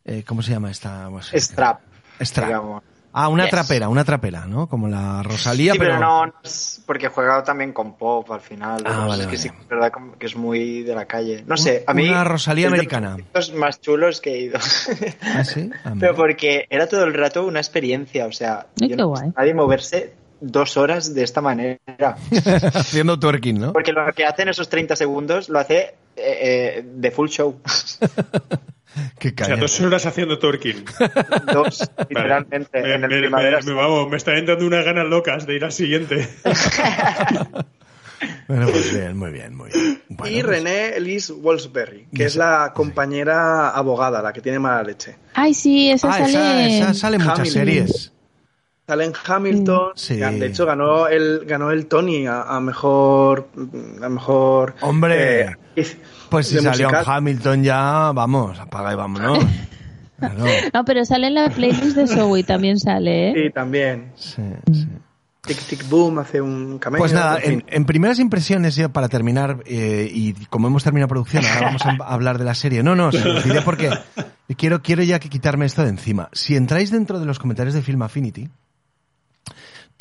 eh, ¿cómo se llama esta? Strap, Strap. digamos. Ah, una Yes. trapera, una trapera, ¿no? Como la Rosalía, Sí, pero... pero no, no es- porque he jugado también con pop al final. Ah, vale, es que vale. sí, es verdad que es muy de la calle. No sé, a mí. Una Rosalía es de americana. Los más chulos que he ido. ¿Ah, sí? Ah, Pero porque era todo el rato una experiencia, o sea, Ay, yo no guay. nadie moverse dos horas de esta manera. Haciendo twerking, ¿no? Porque lo que hace en esos 30 segundos lo hace eh, eh, de full show. Qué O sea, dos horas haciendo twerking. Dos, literalmente, Me, en el me- primavera. me- me- vamos, me están entrando unas ganas locas de ir al siguiente. Bueno, pues bien, muy bien, muy bien. Bueno, y pues- René Elise Wolfsberry, que es la compañera abogada, la que tiene mala leche. Ay, sí, esa Ah, sale. esa, esa sale en muchas Hamilton. series. Sale en Hamilton. Sí. De hecho, ganó el, ganó el Tony a, a mejor. A mejor Hombre. eh, Pues si de salió en. Hamilton ya, vamos, apaga y vámonos. Claro. No, pero sale en la playlist de Zoe, también sale, ¿eh? Sí, también. Sí, sí. Tic Tic Boom hace un cameo. Pues nada, en fin. en, en primeras impresiones, ya para terminar, eh, y como hemos terminado producción, ahora vamos a hablar de la serie. No, no, se me olvidé porque quiero, quiero ya que quitarme esto de encima. Si entráis dentro de los comentarios de Film Affinity,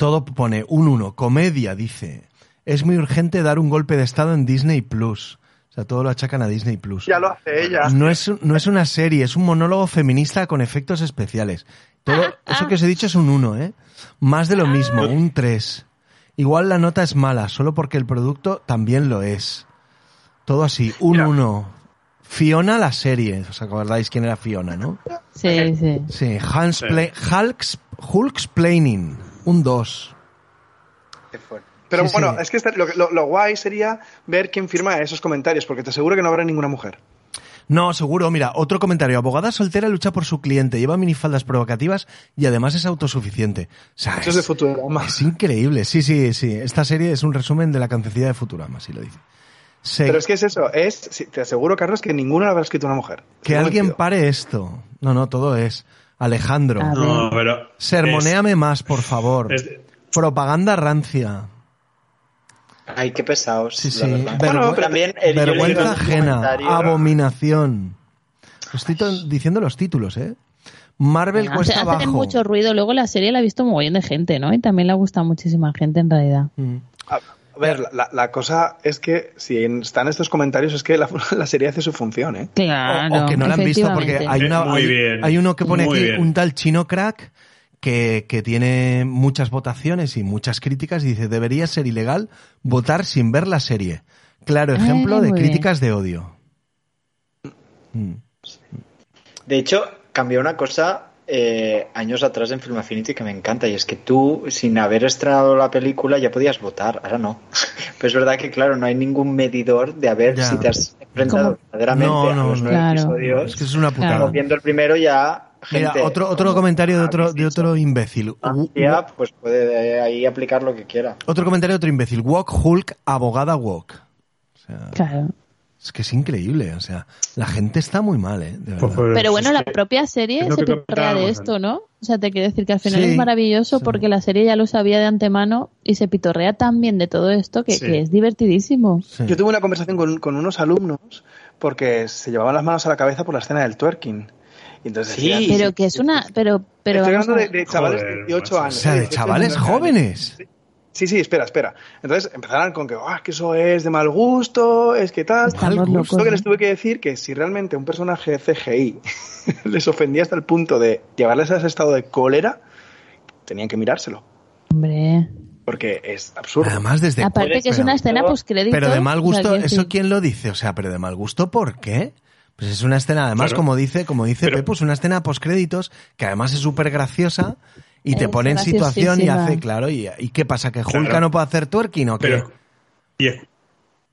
todo pone un 1, comedia, dice. Es muy urgente dar un golpe de estado en Disney Plus. O sea, todo lo achacan a Disney Plus. Ya lo hace ella. No es, no es una serie, es un monólogo feminista con efectos especiales. Todo, eso que os he dicho es un 1, ¿eh? Más de lo mismo, un 3. Igual la nota es mala, solo porque el producto también lo es. Todo así, un Mira. 1. Fiona la serie, os acordáis quién era Fiona, ¿no? Sí, sí. Sí, Hans Pla- Hulk's, Hulk's Planning, un 2. Qué fuerte. Pero Sí, bueno, sí. es que este- lo, lo- lo guay sería ver quién firma esos comentarios, porque te aseguro que no habrá ninguna mujer. No, seguro. Mira, otro comentario. Abogada soltera lucha por su cliente, lleva minifaldas provocativas y además es autosuficiente. O sea, Eso es de Futurama. Es increíble. Sí, sí, sí. Esta serie es un resumen de la cancioncilla de Futurama, así lo dice. Se- Pero es que es eso, es, te aseguro, Carlos, que ninguno lo habrá escrito una mujer. que alguien pare esto. No, no, todo es. Alejandro, A ver. No, pero. sermonéame más, por favor. es- Propaganda rancia. Ay, qué pesados. Sí, sí. la verdad. Vergü- Bueno, también vergüenza ajena. Abominación. Estoy to- diciendo los títulos, ¿eh? Marvel Hace, cuesta hacen abajo. mucho ruido. Luego la serie la ha visto un mogollón de gente, ¿no? Y también le gusta muchísima gente en realidad. Mm. A, ver, la- la, la cosa es que si están estos comentarios es que la, la serie hace su función, ¿eh? Claro. o, o que no la han visto porque hay, una, Eh, muy hay, bien, hay uno que pone muy aquí bien. un tal chino crack que, que tiene muchas votaciones y muchas críticas y dice debería ser ilegal votar sin ver la serie. Claro, Ah, ejemplo de bien. críticas de odio. De hecho, cambió una cosa eh, años atrás en Film Affinity que me encanta y es que tú, sin haber estrenado la película, ya podías votar. Ahora no. Pero es verdad que, claro, no hay ningún medidor de a ver Ya. si te has enfrentado ¿Cómo? verdaderamente No, a no, los no. nueve Claro. episodios. Es que es una putada. Claro. Viendo el primero ya. Mira, otro, otro comentario de otro, de otro imbécil. amplia, pues puede ahí aplicar lo que quiera. Otro comentario de otro imbécil. Walk Hulk, abogada Walk. O sea, Claro. Es que es increíble. O sea, la gente está muy mal, ¿eh? De verdad. Pues, pues, Pero bueno, es la que- propia serie se pitorrea de esto, ¿no? O sea, te quiero decir que al final Sí, es maravilloso sí. porque la serie ya lo sabía de antemano y se pitorrea tan bien de todo esto que, Sí. que es divertidísimo. Sí. Yo tuve una conversación con, con unos alumnos porque se llevaban las manos a la cabeza por la escena del twerking. Y entonces Sí. decían, Pero que es una... Pero, pero Estoy hablando de, chavales Joder, de 18 macho. O años. sea, de 18 chavales años. jóvenes. Sí, sí, espera, espera. Entonces empezaron con que, "Ah, que eso es de mal gusto, es que tal. Estamos Mal locos. Lo que les tuve que decir que si realmente un personaje de CGI les ofendía hasta el punto de llevarles a ese estado de cólera, tenían que mirárselo. Hombre. Porque es absurdo. Además, desde Aparte que es pero- una escena post crédito. Pero de mal gusto, ¿eso quién lo dice? O sea, pero de mal gusto, ¿por qué? Pues es una escena, además, Claro. como dice, como dice Pero- Pepus, una escena post créditos que además es súper graciosa y te pone en situación y hace, claro, y, ¿y qué pasa? ¿Que Claro. Hulka no puede hacer twerking o qué? Pero, y, es-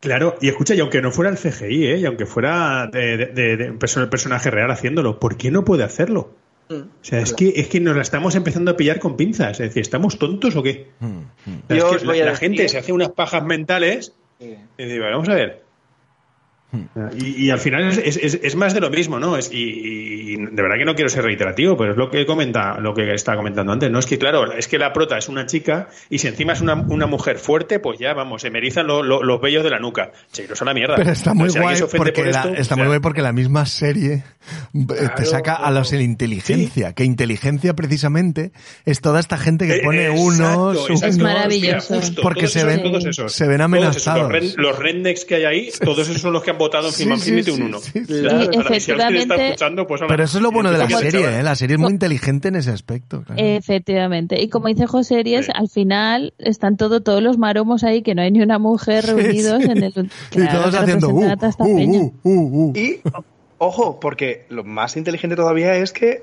claro, y escucha, y aunque no fuera el CGI, ¿eh? y aunque fuera de, de- de- de un perso- personaje real haciéndolo, ¿por qué no puede hacerlo? Mm. O sea, es que, es que nos la estamos empezando a pillar con pinzas. Es decir, ¿estamos tontos o qué? Mm, mm. O sea, Yo es que os voy la, gente se hace unas pajas mentales Sí. y digo, vamos a ver. Y, y al final es, es- es más de lo mismo, ¿no? Es, y, y de verdad que no quiero ser reiterativo, pero es lo que comenta, lo que estaba comentando antes, ¿no? Es que claro, es que la prota es una chica y si encima es una, una mujer fuerte, pues ya vamos, se me erizan lo- lo- los vellos de la nuca. Che, eso es la mierda. Pero está muy alguien guay se porque por la, esto, está o muy guay porque la misma serie eh, te saca a los en inteligencia, que inteligencia precisamente es toda esta gente que Eh, pone exacto, unos, exacto. Es Mira, maravilloso. justo, Porque se esos- ven- se ven esos, amenazados. los, rednecks que hay ahí, todos esos son los que han votado en Sí, Film sí, Infinity sí, un 1. sí, sí. Y Si alguien está efectivamente- escuchando, pues Pero eso es lo bueno de la serie. ¿eh? La serie es muy inteligente en ese aspecto. claro. Efectivamente. Y como dice José Ries, Sí. al final están todo, todos los maromos ahí, que no hay ni una mujer reunidos sí. en el. y Claro, todos que haciendo uh, uh, uh, uh, uh. Y, ojo, porque lo más inteligente todavía es que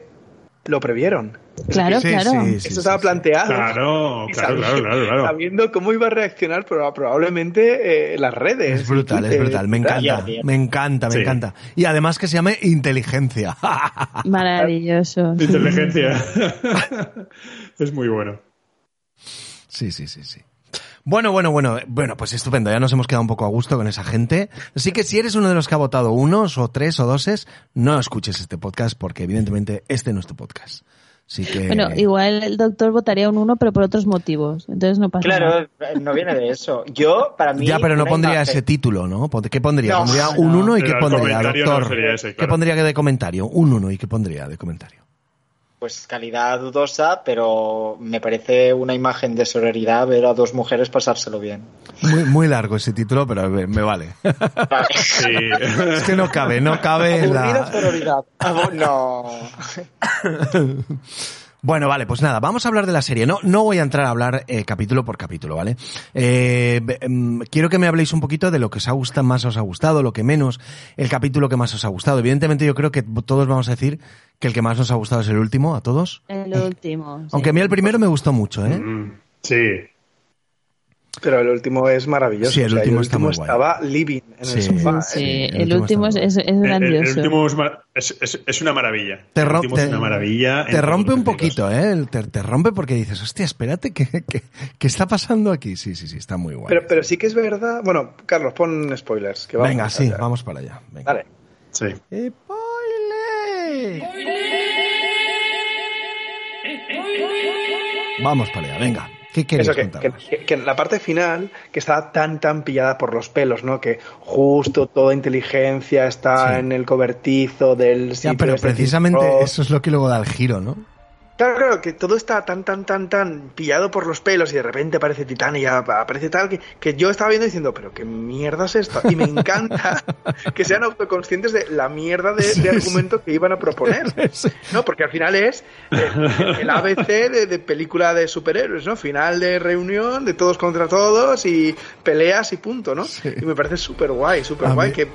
lo previeron. Claro, Sí, claro. sí, sí, Esto sí, estaba planteado. Claro, claro, claro, claro, claro. Sabiendo cómo iba a reaccionar pero probablemente eh, las redes. Es brutal, es Twitter, brutal. Me encanta, me encanta, me Sí. encanta. Y además que se llame inteligencia. Maravilloso. Inteligencia. es muy bueno. Sí, sí, sí, sí. Bueno, bueno, bueno, bueno, pues estupendo, ya nos hemos quedado un poco a gusto con esa gente. Así que si eres uno de los que ha votado unos o tres o doses, no escuches este podcast porque evidentemente este no es tu podcast. Así que... Bueno, igual el doctor votaría un 1, pero por otros motivos. Entonces no pasa nada. Claro, no viene de eso. Yo, para mí. Ya, pero no pondría imagen- ese título, ¿no? ¿Qué pondría? No, ¿Pondría no. un 1 y qué pondría, comentario no doctor? sería ese, ¿Qué pondría de comentario? Un 1 y qué pondría de comentario. Pues calidad dudosa, pero me parece una imagen de sororidad ver a dos mujeres pasárselo bien. Muy, muy largo ese título, pero me, vale. Sí. es que no cabe, no cabe Aburrida la... sororidad. No. Bueno, vale, pues nada, vamos a hablar de la serie. No, no voy a entrar a hablar eh, capítulo por capítulo, ¿vale? Eh, em, quiero que me habléis un poquito de lo que os ha gustado, más os ha gustado, lo que menos, el capítulo que más os ha gustado. Evidentemente yo creo que todos vamos a decir que el que más nos ha gustado es el último, a todos. El último. sí. Aunque a mí el primero me gustó mucho, ¿eh? Mm, Sí. Pero el último es maravilloso. Sí, el O sea, último está muy guay. estaba living en Sí. el sofá. Sí, ¿eh? el el último último es, es, es El, el- el grandioso. último es, es, es- es una maravilla. Te, el rom- último te- es una maravilla. te rompe un poquito, ¿eh? Te, te rompe porque dices, hostia, espérate, ¿qué, qué, qué está pasando aquí? Sí, sí, sí, está muy guay. Pero, pero sí que es verdad. Bueno, Carlos, pon spoilers. Que vamos Venga, sí, allá. vamos para allá. Venga. Vale. Sí. ¡Spoiler! Vamos para allá, venga. ¿Qué queréis Eso, que, que- la parte final, que está tan, tan pillada por los pelos, ¿no? Que justo toda inteligencia está Sí. en el cobertizo del Ya, pero precisamente eso es lo que luego da el giro, ¿no? Claro, claro, que todo está tan, tan, tan, tan pillado por los pelos y de repente aparece Titán y ya aparece tal, que, que yo estaba viendo diciendo, pero qué mierda es esto. Y me encanta que sean autoconscientes de la mierda de, de argumento que iban a proponer. No, porque al final es el, el ABC de, de película de superhéroes, ¿no? Final de reunión, de todos contra todos y peleas y punto, ¿no? Y me parece súper guay, súper guay que,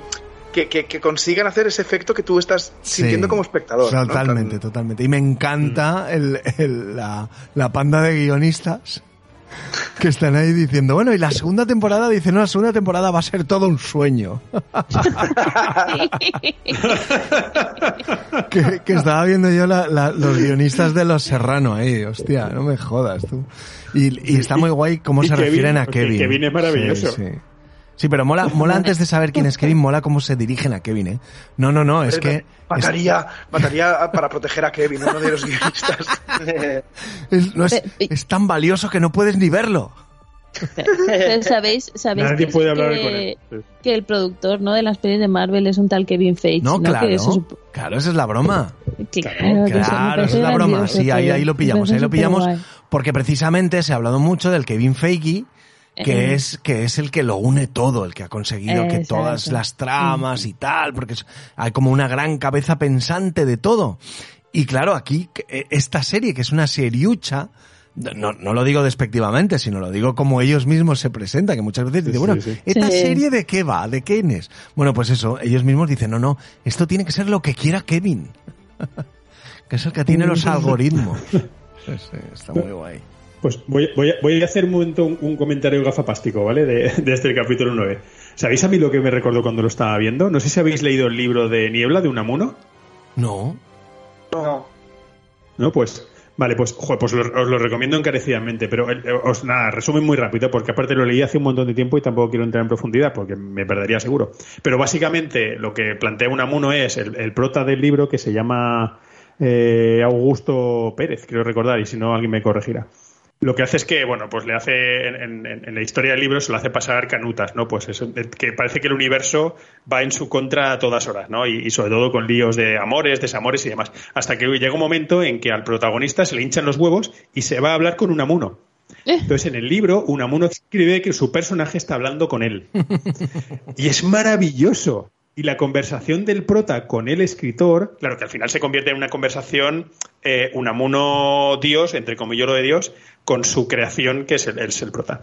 que, que, que consigan hacer ese efecto que tú estás sintiendo Sí, como espectador. ¿no? Totalmente, Tan- totalmente. Y me encanta Mm. el, el- la, la panda de guionistas que están ahí diciendo, bueno, y la segunda temporada, dice, no, la segunda temporada va a ser todo un sueño. que, que estaba viendo yo la- la- los guionistas de Los Serrano ahí, hostia, no me jodas tú. Y, y está muy guay cómo Y se Kevin, refieren a Kevin. Kevin es maravilloso. Sí, sí. Sí, pero mola, mola antes de saber quién es Kevin, mola cómo se dirigen a Kevin, ¿eh? No, no, no, es que... Mataría, mataría para proteger a Kevin, uno de los guionistas. Es, no es, es tan valioso que no puedes ni verlo. Sabéis, sabéis Nadie que, puede hablar que- con él. Sí. que el productor ¿no? de las pelis de Marvel es un tal Kevin Feige. No, ¿no? claro. Que eso sup- Claro, esa es la broma. Claro, esa es la broma. Sí, ahí, ahí lo pillamos, ahí lo pillamos. Porque precisamente se ha hablado mucho del Kevin Feige, que Eh. es, que es el que lo une todo, el que ha conseguido que todas las tramas y tal, porque hay como una gran cabeza pensante de todo. Y claro, aquí, eh, esta serie, que es una seriucha, no, no lo digo despectivamente, sino lo digo como ellos mismos se presentan, que muchas veces dicen, Sí, bueno, sí, sí. ¿esta Sí. serie de qué va? ¿De quién es? Bueno, pues eso, ellos mismos dicen, no, no, esto tiene que ser lo que quiera Kevin. que es el que tiene los algoritmos. Sí, sí, está muy guay. Pues voy, voy, a, voy a hacer un momento un, un comentario gafapástico, ¿vale? De, de este capítulo 9. ¿Sabéis a mí lo que me recordó cuando lo estaba viendo? No sé si habéis leído el libro de Niebla de Unamuno. No. No. ¿No? Pues. Vale, pues, pues lo- os lo recomiendo encarecidamente, pero eh, os, nada, resumen muy rápido, porque aparte lo leí hace un montón de tiempo y tampoco quiero entrar en profundidad, porque me perdería seguro. Pero básicamente lo que plantea Unamuno es el, el prota del libro que se llama eh, Augusto Pérez, creo recordar, y si no alguien me corregirá. Lo que hace es que, bueno, pues le hace, en, en- en la historia del libro se lo hace pasar canutas, ¿no? Pues eso, eh, que parece que el universo va en su contra a todas horas, ¿no? Y, y sobre todo con líos de amores, desamores y demás. Hasta que llega un momento en que al protagonista se le hinchan los huevos y se va a hablar con Unamuno. Entonces, en el libro, Unamuno escribe que su personaje está hablando con él. Y es maravilloso. Y la conversación del prota con el escritor, claro que al final se convierte en una conversación eh, Unamuno Dios, entre comillas lo de Dios, con su creación, que es es el prota.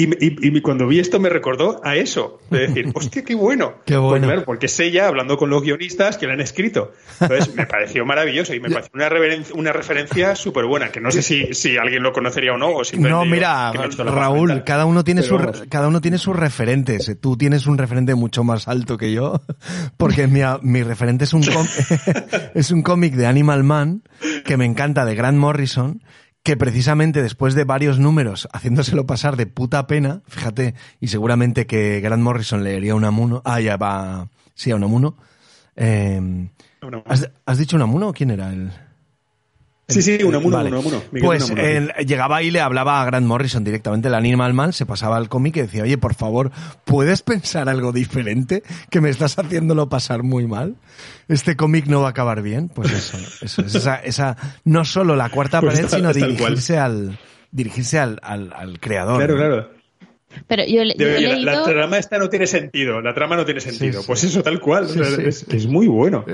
Y, y- y cuando vi esto me recordó a eso, de decir, hostia, qué bueno. Qué Pues bueno. claro, porque es ella hablando con los guionistas que lo han escrito. Entonces me pareció maravilloso y me pareció una, una referencia súper buena, que no sé si, si alguien lo conocería o no. O No, mira, la Raúl, cada uno tiene Pero su cada uno tiene sus referentes. Tú tienes un referente mucho más alto que yo, porque mi, mi referente es un es un cómic de Animal Man que me encanta de Grant Morrison que precisamente después de varios números haciéndoselo pasar de puta pena, fíjate, y seguramente que Grant Morrison leería Unamuno, ah, ya va, sí, a Unamuno. Eh. ¿has, has dicho Unamuno o quién era el? Sí, sí, Unamuno, Vale. Unamuno, Miguel Pues Unamuno, sí. él llegaba y le hablaba a Grant Morrison directamente, el Animal Man, se pasaba al cómic y decía, oye, por favor, ¿puedes pensar algo diferente? Que me estás haciéndolo pasar muy mal. Este cómic no va a acabar bien. Pues eso, eso es esa, esa, no solo la cuarta Pues pared, sino cual. dirigirse al, dirigirse al, al, al creador. Claro, ¿no? claro. Pero yo, le- yo he la, leído... la trama esta no tiene sentido, la trama no tiene sentido. sí. Pues eso, tal cual. Sí, o sea, sí. es, es muy bueno.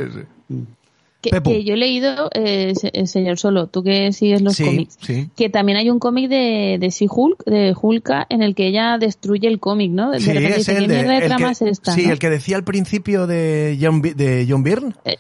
Que, yo he leído, eh, se- señor Solo, tú que sigues los Sí, cómics, sí. que también hay un cómic de, de She-Hulk, de Hulka, en el que ella destruye el cómic, ¿no? De Sí, es el ¿qué de, mierda de el trama que, es esta? sí, no? el que decía al principio de John, de John Byrne. Eh,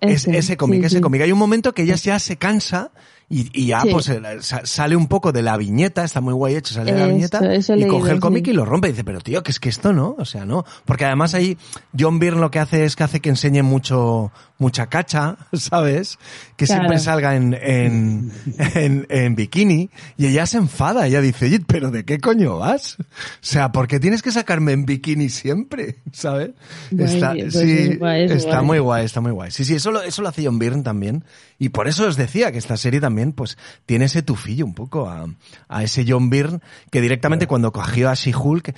Es, ese, cómic, ese cómic. Hay un momento que ella ya se cansa y, y ya Sí. pues eh, sa- sale un poco de la viñeta, está muy guay hecho, sale de la viñeta eso y coge el cómic sí. y lo rompe y dice, pero tío, que es que esto no, o sea, no. Porque además ahí John Byrne lo que hace es que hace que enseñe mucho, mucha cacha, ¿sabes? Que Claro. siempre salga en, en, en, en bikini y ella se enfada, ella dice, oye, pero ¿de qué coño vas? O sea, ¿por qué tienes que sacarme en bikini siempre? ¿Sabes? Guay, Está, pues sí, es guay, es está guay. muy guay, está muy guay. Sí, sí, eso lo, eso lo hace John Byrne también. Y por eso os decía que esta serie también, pues, tiene ese tufillo un poco a, a ese John Byrne que directamente cuando cogió a She-Hulk,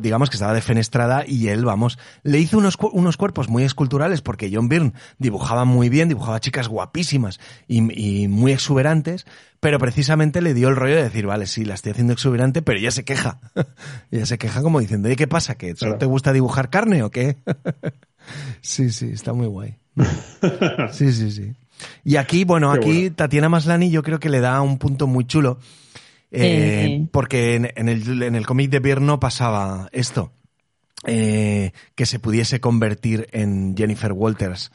digamos que estaba defenestrada y él, vamos, le hizo unos, unos cuerpos muy esculturales porque John Byrne dibujaba muy bien, dibujaba chicas guapísimas y, y muy exuberantes, pero precisamente le dio el rollo de decir, vale, sí, la estoy haciendo exuberante, pero ella se queja. ella se queja como diciendo, ¿y qué pasa? ¿Que solo Claro. te gusta dibujar carne o qué? sí, sí, está muy guay. Sí, sí, sí. Y aquí, bueno, Qué aquí bueno. Tatiana Maslani yo creo que le da un punto muy chulo. eh, Sí. Porque en, en el, en el cómic de Byrne no pasaba esto. eh, que se pudiese convertir en Jennifer Walters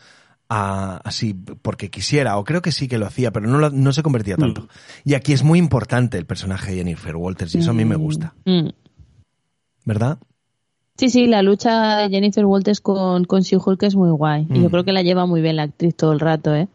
a- así porque quisiera, o creo que sí que lo hacía, pero no, lo- no se convertía tanto. Mm. Y aquí es muy importante el personaje de Jennifer Walters y eso a mí me gusta, Mm. ¿verdad? Sí, sí, la lucha de Jennifer Walters con, con She-Hulk es muy guay. Y yo Mm. creo que la lleva muy bien la actriz todo el rato, ¿eh?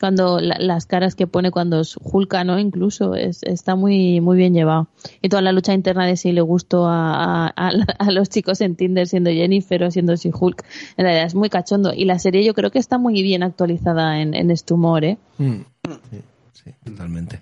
Cuando la- las caras que pone cuando es Hulka, ¿no? Incluso es, está muy muy bien llevado. Y toda la lucha interna de si le gustó a, a, a- los chicos en Tinder siendo Jennifer o siendo She-Hulk. En realidad es muy cachondo. Y la serie yo creo que está muy bien actualizada en, en este humor, ¿eh? Mm. Sí, sí, totalmente.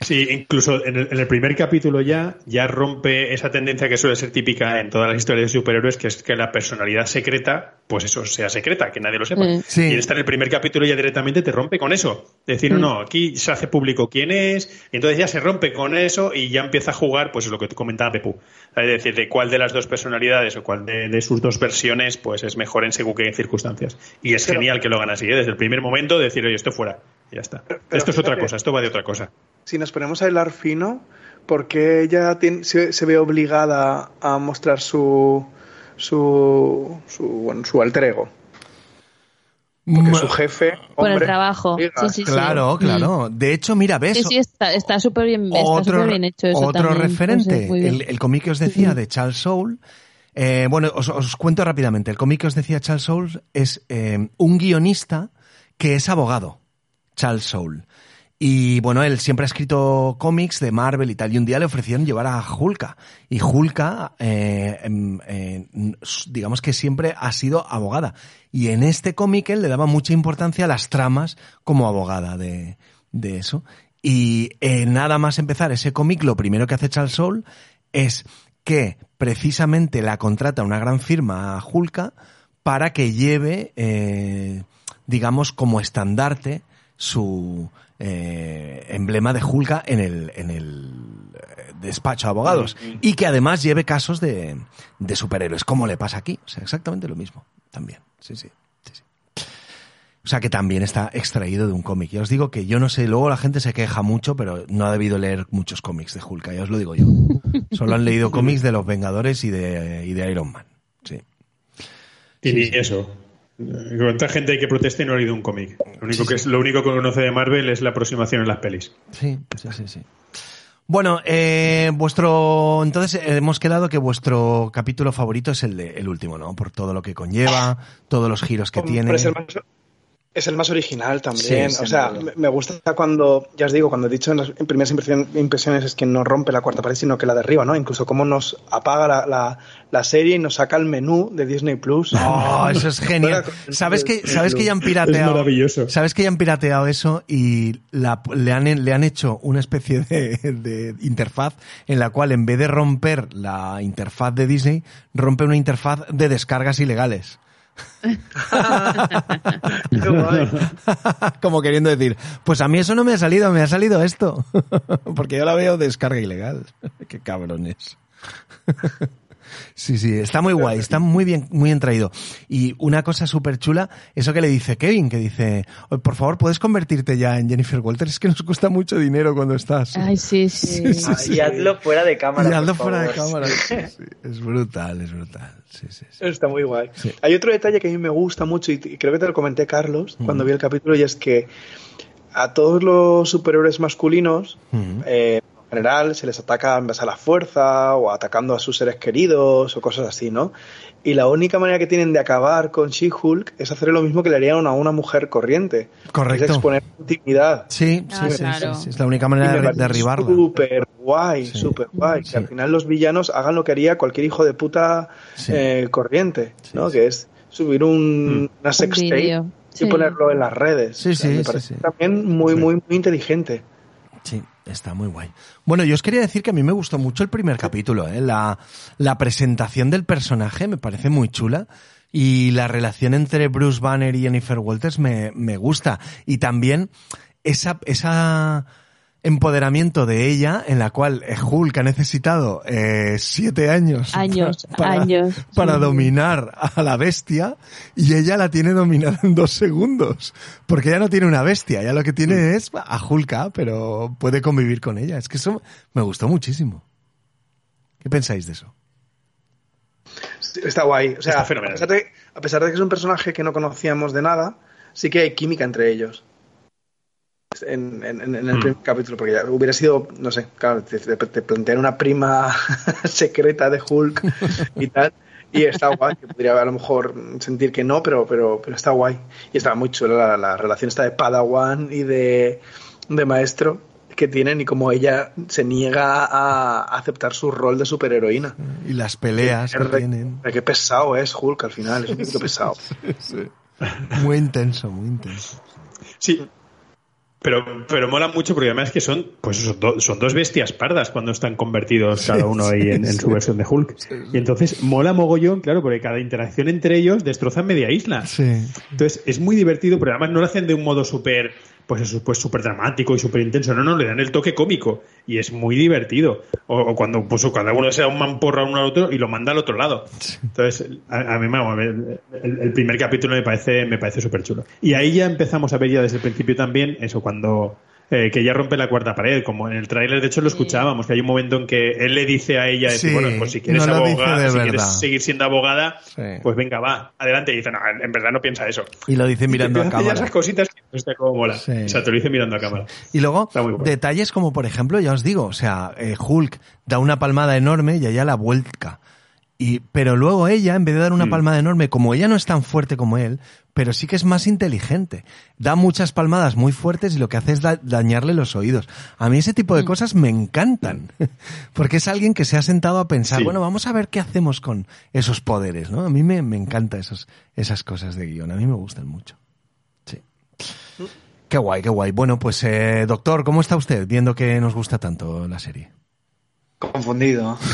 Sí, incluso en el, en el primer capítulo ya, ya rompe esa tendencia que suele ser típica en todas las historias de superhéroes, que es que la personalidad secreta, pues eso, sea secreta, que nadie lo sepa. Mm. Sí. Y esta en el primer capítulo ya directamente te rompe con eso. Decir, no, no, aquí se hace público quién es, y entonces ya se rompe con eso y ya empieza a jugar, pues es lo que te comentaba Pepu. Es decir, de cuál de las dos personalidades o cuál de, de sus dos versiones, pues es mejor en según qué circunstancias. Y es Pero- genial que lo hagan así, ¿eh? desde el primer momento, decir, oye, esto fuera. Y ya está. pero esto es otra cosa, esto va de otra cosa. Si nos ponemos a hilar fino, ¿por qué ella tiene- se, se ve obligada a mostrar su su su, bueno, su alter ego? Porque Ma- su jefe, Por el trabajo. Sí, sí. Claro, Mm. claro. De hecho, mira, ves. Sí, sí, está está súper bien, está otro, súper bien hecho eso otro también. referente, Pues, el, el cómic que os decía de Charles Soule. eh, bueno, os, os cuento rápidamente. El cómic que os decía Charles Soule es eh, un guionista que es abogado, Charles Soule. Y bueno, él siempre ha escrito cómics de Marvel y tal. Y un día le ofrecieron llevar a Hulka. Y Hulka, eh, em, eh, digamos que siempre ha sido abogada. Y en este cómic él le daba mucha importancia a las tramas como abogada de, de eso. Y eh, nada más empezar ese cómic, lo primero que hace Charles Soule es que precisamente la contrata una gran firma a Hulka para que lleve, digamos, como estandarte su eh, emblema de Hulka en el, en el eh, despacho de abogados. Y que además lleve casos de, de superhéroes, como le pasa aquí. O sea, exactamente lo mismo. también, sí, sí. sí, sí. O sea que también está extraído de un cómic. Ya os digo que yo no sé, luego la gente se queja mucho, pero no ha debido leer muchos cómics de Hulk, ya os lo digo yo. Solo han leído cómics de los Vengadores y de, y de Iron Man. Sí. Y eso. ¿Cuánta gente hay que proteste y no ha leído un cómic? Lo único, que es, lo único que conoce de Marvel es la aproximación en las pelis. Sí, sí, sí, sí. Bueno, eh, vuestro, entonces eh, hemos quedado que vuestro capítulo favorito es el de, el último, ¿no? Por todo lo que conlleva, todos los giros que Hombre, tiene. Es el, más, es el más original también. Sí, o sea, me- me gusta cuando, ya os digo, cuando he dicho en las primeras impresiones es que no rompe la cuarta pared, sino que la derriba, ¿no? Incluso cómo nos apaga la, la, la serie y nos saca el menú de Disney Plus. Oh, eso es genial. ¿Sabes que, sabes que ya han Es pirateado? maravilloso. ¿Sabes que ya han pirateado eso y la- le, han, le han hecho una especie de, de interfaz en la cual en vez de romper la interfaz de Disney, rompe una interfaz de descargas ilegales? Como queriendo decir, pues a mí eso no me ha salido, me ha salido esto. Porque yo la veo descarga ilegal. Qué cabrones. Sí, sí, está muy guay, está muy bien, muy bien traído. Y una cosa súper chula, eso que le dice Kevin, que dice, "Oye, por favor, ¿puedes convertirte ya en Jennifer Walters? Es que nos cuesta mucho dinero cuando estás. Ay, sí, sí. Ah, y hazlo fuera de cámara. Y hazlo por fuera de favor. cámara. Sí, sí, Es brutal, es brutal. Sí, sí, sí. Está muy guay. Hay otro detalle que a mí me gusta mucho y, creo que te lo comenté, Carlos, cuando vi el capítulo, y es que a todos los superhéroes masculinos, eh, general, se les ataca en base a la fuerza o atacando a sus seres queridos o cosas así, ¿no? Y la única manera que tienen de acabar con She-Hulk es hacer lo mismo que le harían a una mujer corriente. Correcto. Es exponer intimidad. Sí, Ah, sí, sí, claro. sí, sí, Es la única manera de derribarla. Súper guay, Sí, súper guay. sí. Que al final los villanos hagan lo que haría cualquier hijo de puta Sí. eh, corriente, Sí, ¿no? sí. Que es subir un, una sextape vídeo, y sí. ponerlo en las redes. Sí, O sea, sí, me sí, parece sí. también muy, muy, muy inteligente. Sí, está muy guay. Bueno, yo os quería decir que a mí me gustó mucho el primer capítulo, ¿eh? la, la presentación del personaje me parece muy chula y la relación entre Bruce Banner y Jennifer Walters me, me gusta. Y también esa, esa empoderamiento de ella en la cual eh, Hulk ha necesitado eh, siete años. Años, para, años. Para Sí. dominar a la bestia y ella la tiene dominada en dos segundos. Porque ella no tiene una bestia, ella lo que tiene es a Hulka, pero puede convivir con ella. Es que eso me gustó muchísimo. ¿Qué pensáis de eso? Está guay. O sea, Está a fenomenal. pesar, de, a pesar de que es un personaje que no conocíamos de nada, sí que hay química entre ellos. En, en- el Mm. primer capítulo, porque ya hubiera sido, no sé, claro, te, te- te plantean una prima secreta de Hulk y tal. Y está guay, que podría a lo mejor sentir que no, pero, pero, pero está guay. Y está muy chula la, la relación esta de Padawan y de, de maestro que tienen y como ella se niega a aceptar su rol de superheroína. Y las peleas que Re- tienen. Qué pesado es Hulk al final, es un poquito pesado. Sí. Muy intenso, muy intenso. Sí. Pero, pero mola mucho porque además que son, pues son, do- son dos bestias pardas cuando están convertidos cada uno ahí en, en su versión de Hulk. Y entonces mola mogollón, claro, porque cada interacción entre ellos destroza media isla. Entonces es muy divertido, pero además no lo hacen de un modo súper, pues eso, pues súper dramático y súper intenso. No, no, le dan el toque cómico y es muy divertido. O, o cuando pues, cada uno se da un mamporra uno al otro y lo manda al otro lado. Entonces a, a mí me, el, el- el primer capítulo me parece, me parece súper chulo. Y ahí ya empezamos a ver ya desde el principio también eso cuando eh, que ella rompe la cuarta pared, como en el tráiler de hecho lo escuchábamos, que hay un momento en que él le dice a ella, Sí, bueno, pues si quieres no si quieres seguir siendo abogada, Sí. pues venga, va, adelante. Y dice, no, en verdad no piensa eso. Y lo dice mirando a cámara. esas cositas que no está como mola. Sí. O sea, te lo dice mirando a cámara. Y luego, bueno. detalles como, por ejemplo, ya os digo, o sea, eh, Hulk da una palmada enorme y ella la vuelca. Y, pero luego ella, en vez de dar una Mm. palmada enorme, como ella no es tan fuerte como él, pero sí que es más inteligente. Da muchas palmadas muy fuertes y lo que hace es da- dañarle los oídos. A mí ese tipo de cosas me encantan. Porque es alguien que se ha sentado a pensar, Sí. bueno, vamos a ver qué hacemos con esos poderes, ¿no? A mí me, me encanta esos, esas cosas de guion. A mí me gustan mucho. Sí. Qué guay, qué guay. Bueno, pues, eh, doctor, ¿cómo está usted viendo que nos gusta tanto la serie? Confundido.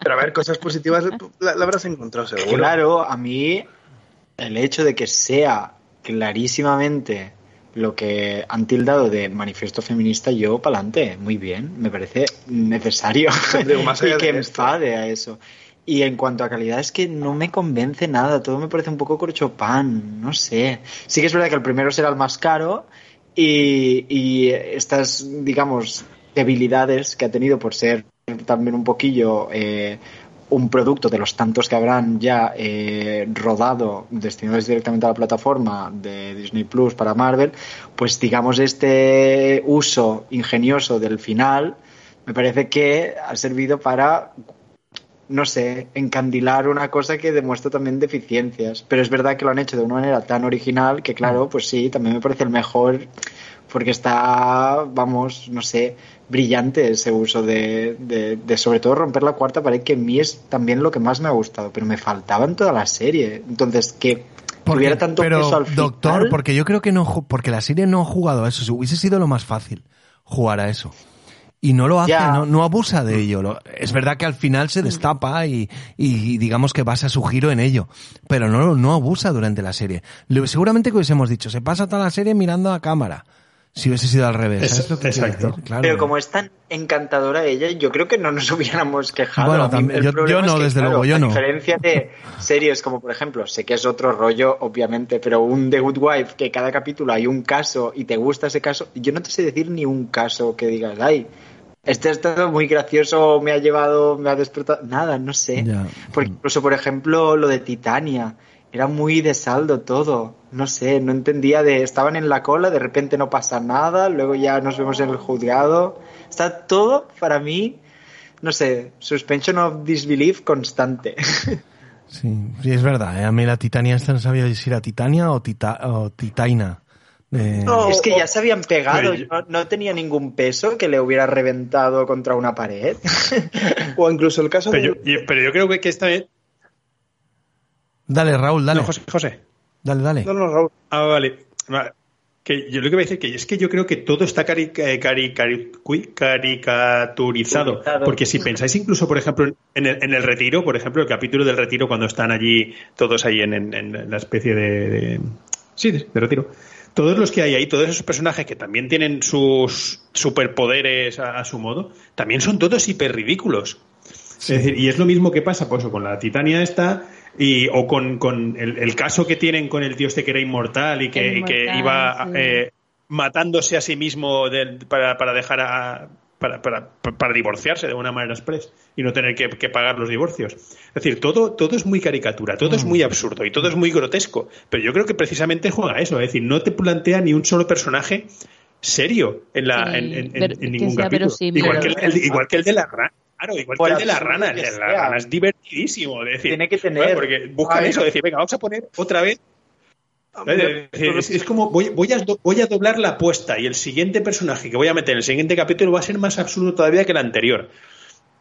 Pero a ver, cosas positivas la, la habrás encontrado seguro. Claro, a mí el hecho de que sea clarísimamente lo que han tildado de manifiesto feminista, yo pa'lante, muy bien, me parece necesario Digo, más allá y que enfade a eso. Y en cuanto a calidad, es que no me convence nada. Todo me parece un poco corchopan. No sé. Sí que es verdad que el primero será el más caro. Y, y estas, digamos, debilidades que ha tenido por ser también un poquillo eh, un producto de los tantos que habrán ya eh, rodado destinados directamente a la plataforma de Disney Plus para Marvel, pues digamos este uso ingenioso del final me parece que ha servido para no sé, encandilar una cosa que demuestra también deficiencias. Pero es verdad que lo han hecho de una manera tan original que, claro, pues sí, también me parece el mejor porque está, vamos, no sé, brillante ese uso de, de, sobre todo romper la cuarta pared, que a mí es también lo que más me ha gustado, pero me faltaba en toda la serie. Entonces, que hubiera tanto pero, peso al Doctor, porque yo creo que no, porque la serie no ha jugado a eso, hubiese sido lo más fácil jugar a eso. Y no lo hace, no, no, abusa de ello. Es verdad que al final se destapa y, y, digamos que basa su giro en ello. Pero no, no abusa durante la serie. Seguramente que hubiésemos dicho, se pasa toda la serie mirando a cámara si hubiese sido al revés. exacto. Pero como es tan encantadora ella, yo creo que no nos hubiéramos quejado. Bueno, también, yo, no, desde luego, yo no. A diferencia de series como, por ejemplo, sé que es otro rollo, obviamente, pero un The Good Wife, que cada capítulo hay un caso y te gusta ese caso, yo no te sé decir ni un caso que digas, ay, este ha estado muy gracioso, me ha llevado, me ha despertado. Nada, no sé. Porque incluso, por ejemplo, lo de Titania era muy de saldo todo. No sé, no entendía de. Estaban en la cola, de repente no pasa nada, luego ya nos vemos en el juzgado. Está todo para mí, no sé, suspension of disbelief constante. Sí, sí es verdad. ¿eh? A mí la Titania esta no sabía si era Titania o, tita, o Titaina. No, es que ya se habían pegado, no, tenía ningún peso que le hubiera reventado contra una pared. o incluso el caso pero de... Yo, pero yo creo que esta vez Dale, Raúl, dale. José, José. Dale, dale. No, no, Raúl. Ah, vale. Que yo lo que voy a decir que es que yo creo que todo está cari eh, cari caricaturizado. Porque si pensáis incluso, por ejemplo, en el, en el, retiro, por ejemplo, el capítulo del retiro, cuando están allí todos ahí en, en, la especie de, Sí, de, retiro. Todos los que hay ahí, todos esos personajes que también tienen sus superpoderes a, su modo, también son todos hiper ridículos. Es decir, y es lo mismo que pasa pues, con la Titania esta, y, o con, con el, caso que tienen con el tío este que era inmortal y que, iba eh, matándose a sí mismo para, para, dejar a, para, para, para, divorciarse de una manera express y no tener que, pagar los divorcios. Es decir, todo, todo es muy caricatura, todo es mm. muy absurdo y todo es muy grotesco. Pero yo creo que precisamente juega eso, es decir, no te plantea ni un solo personaje serio en, la, en, ningún capítulo. Igual que, el, igual que el de la gran Claro, igual que el de la rana. El de la rana es divertidísimo. decir, Tiene que tener. porque buscan eso, decir, venga, vamos a poner otra vez. Es, como voy, voy, a, voy a doblar la apuesta y el siguiente personaje que voy a meter en el siguiente capítulo va a ser más absurdo todavía que el anterior.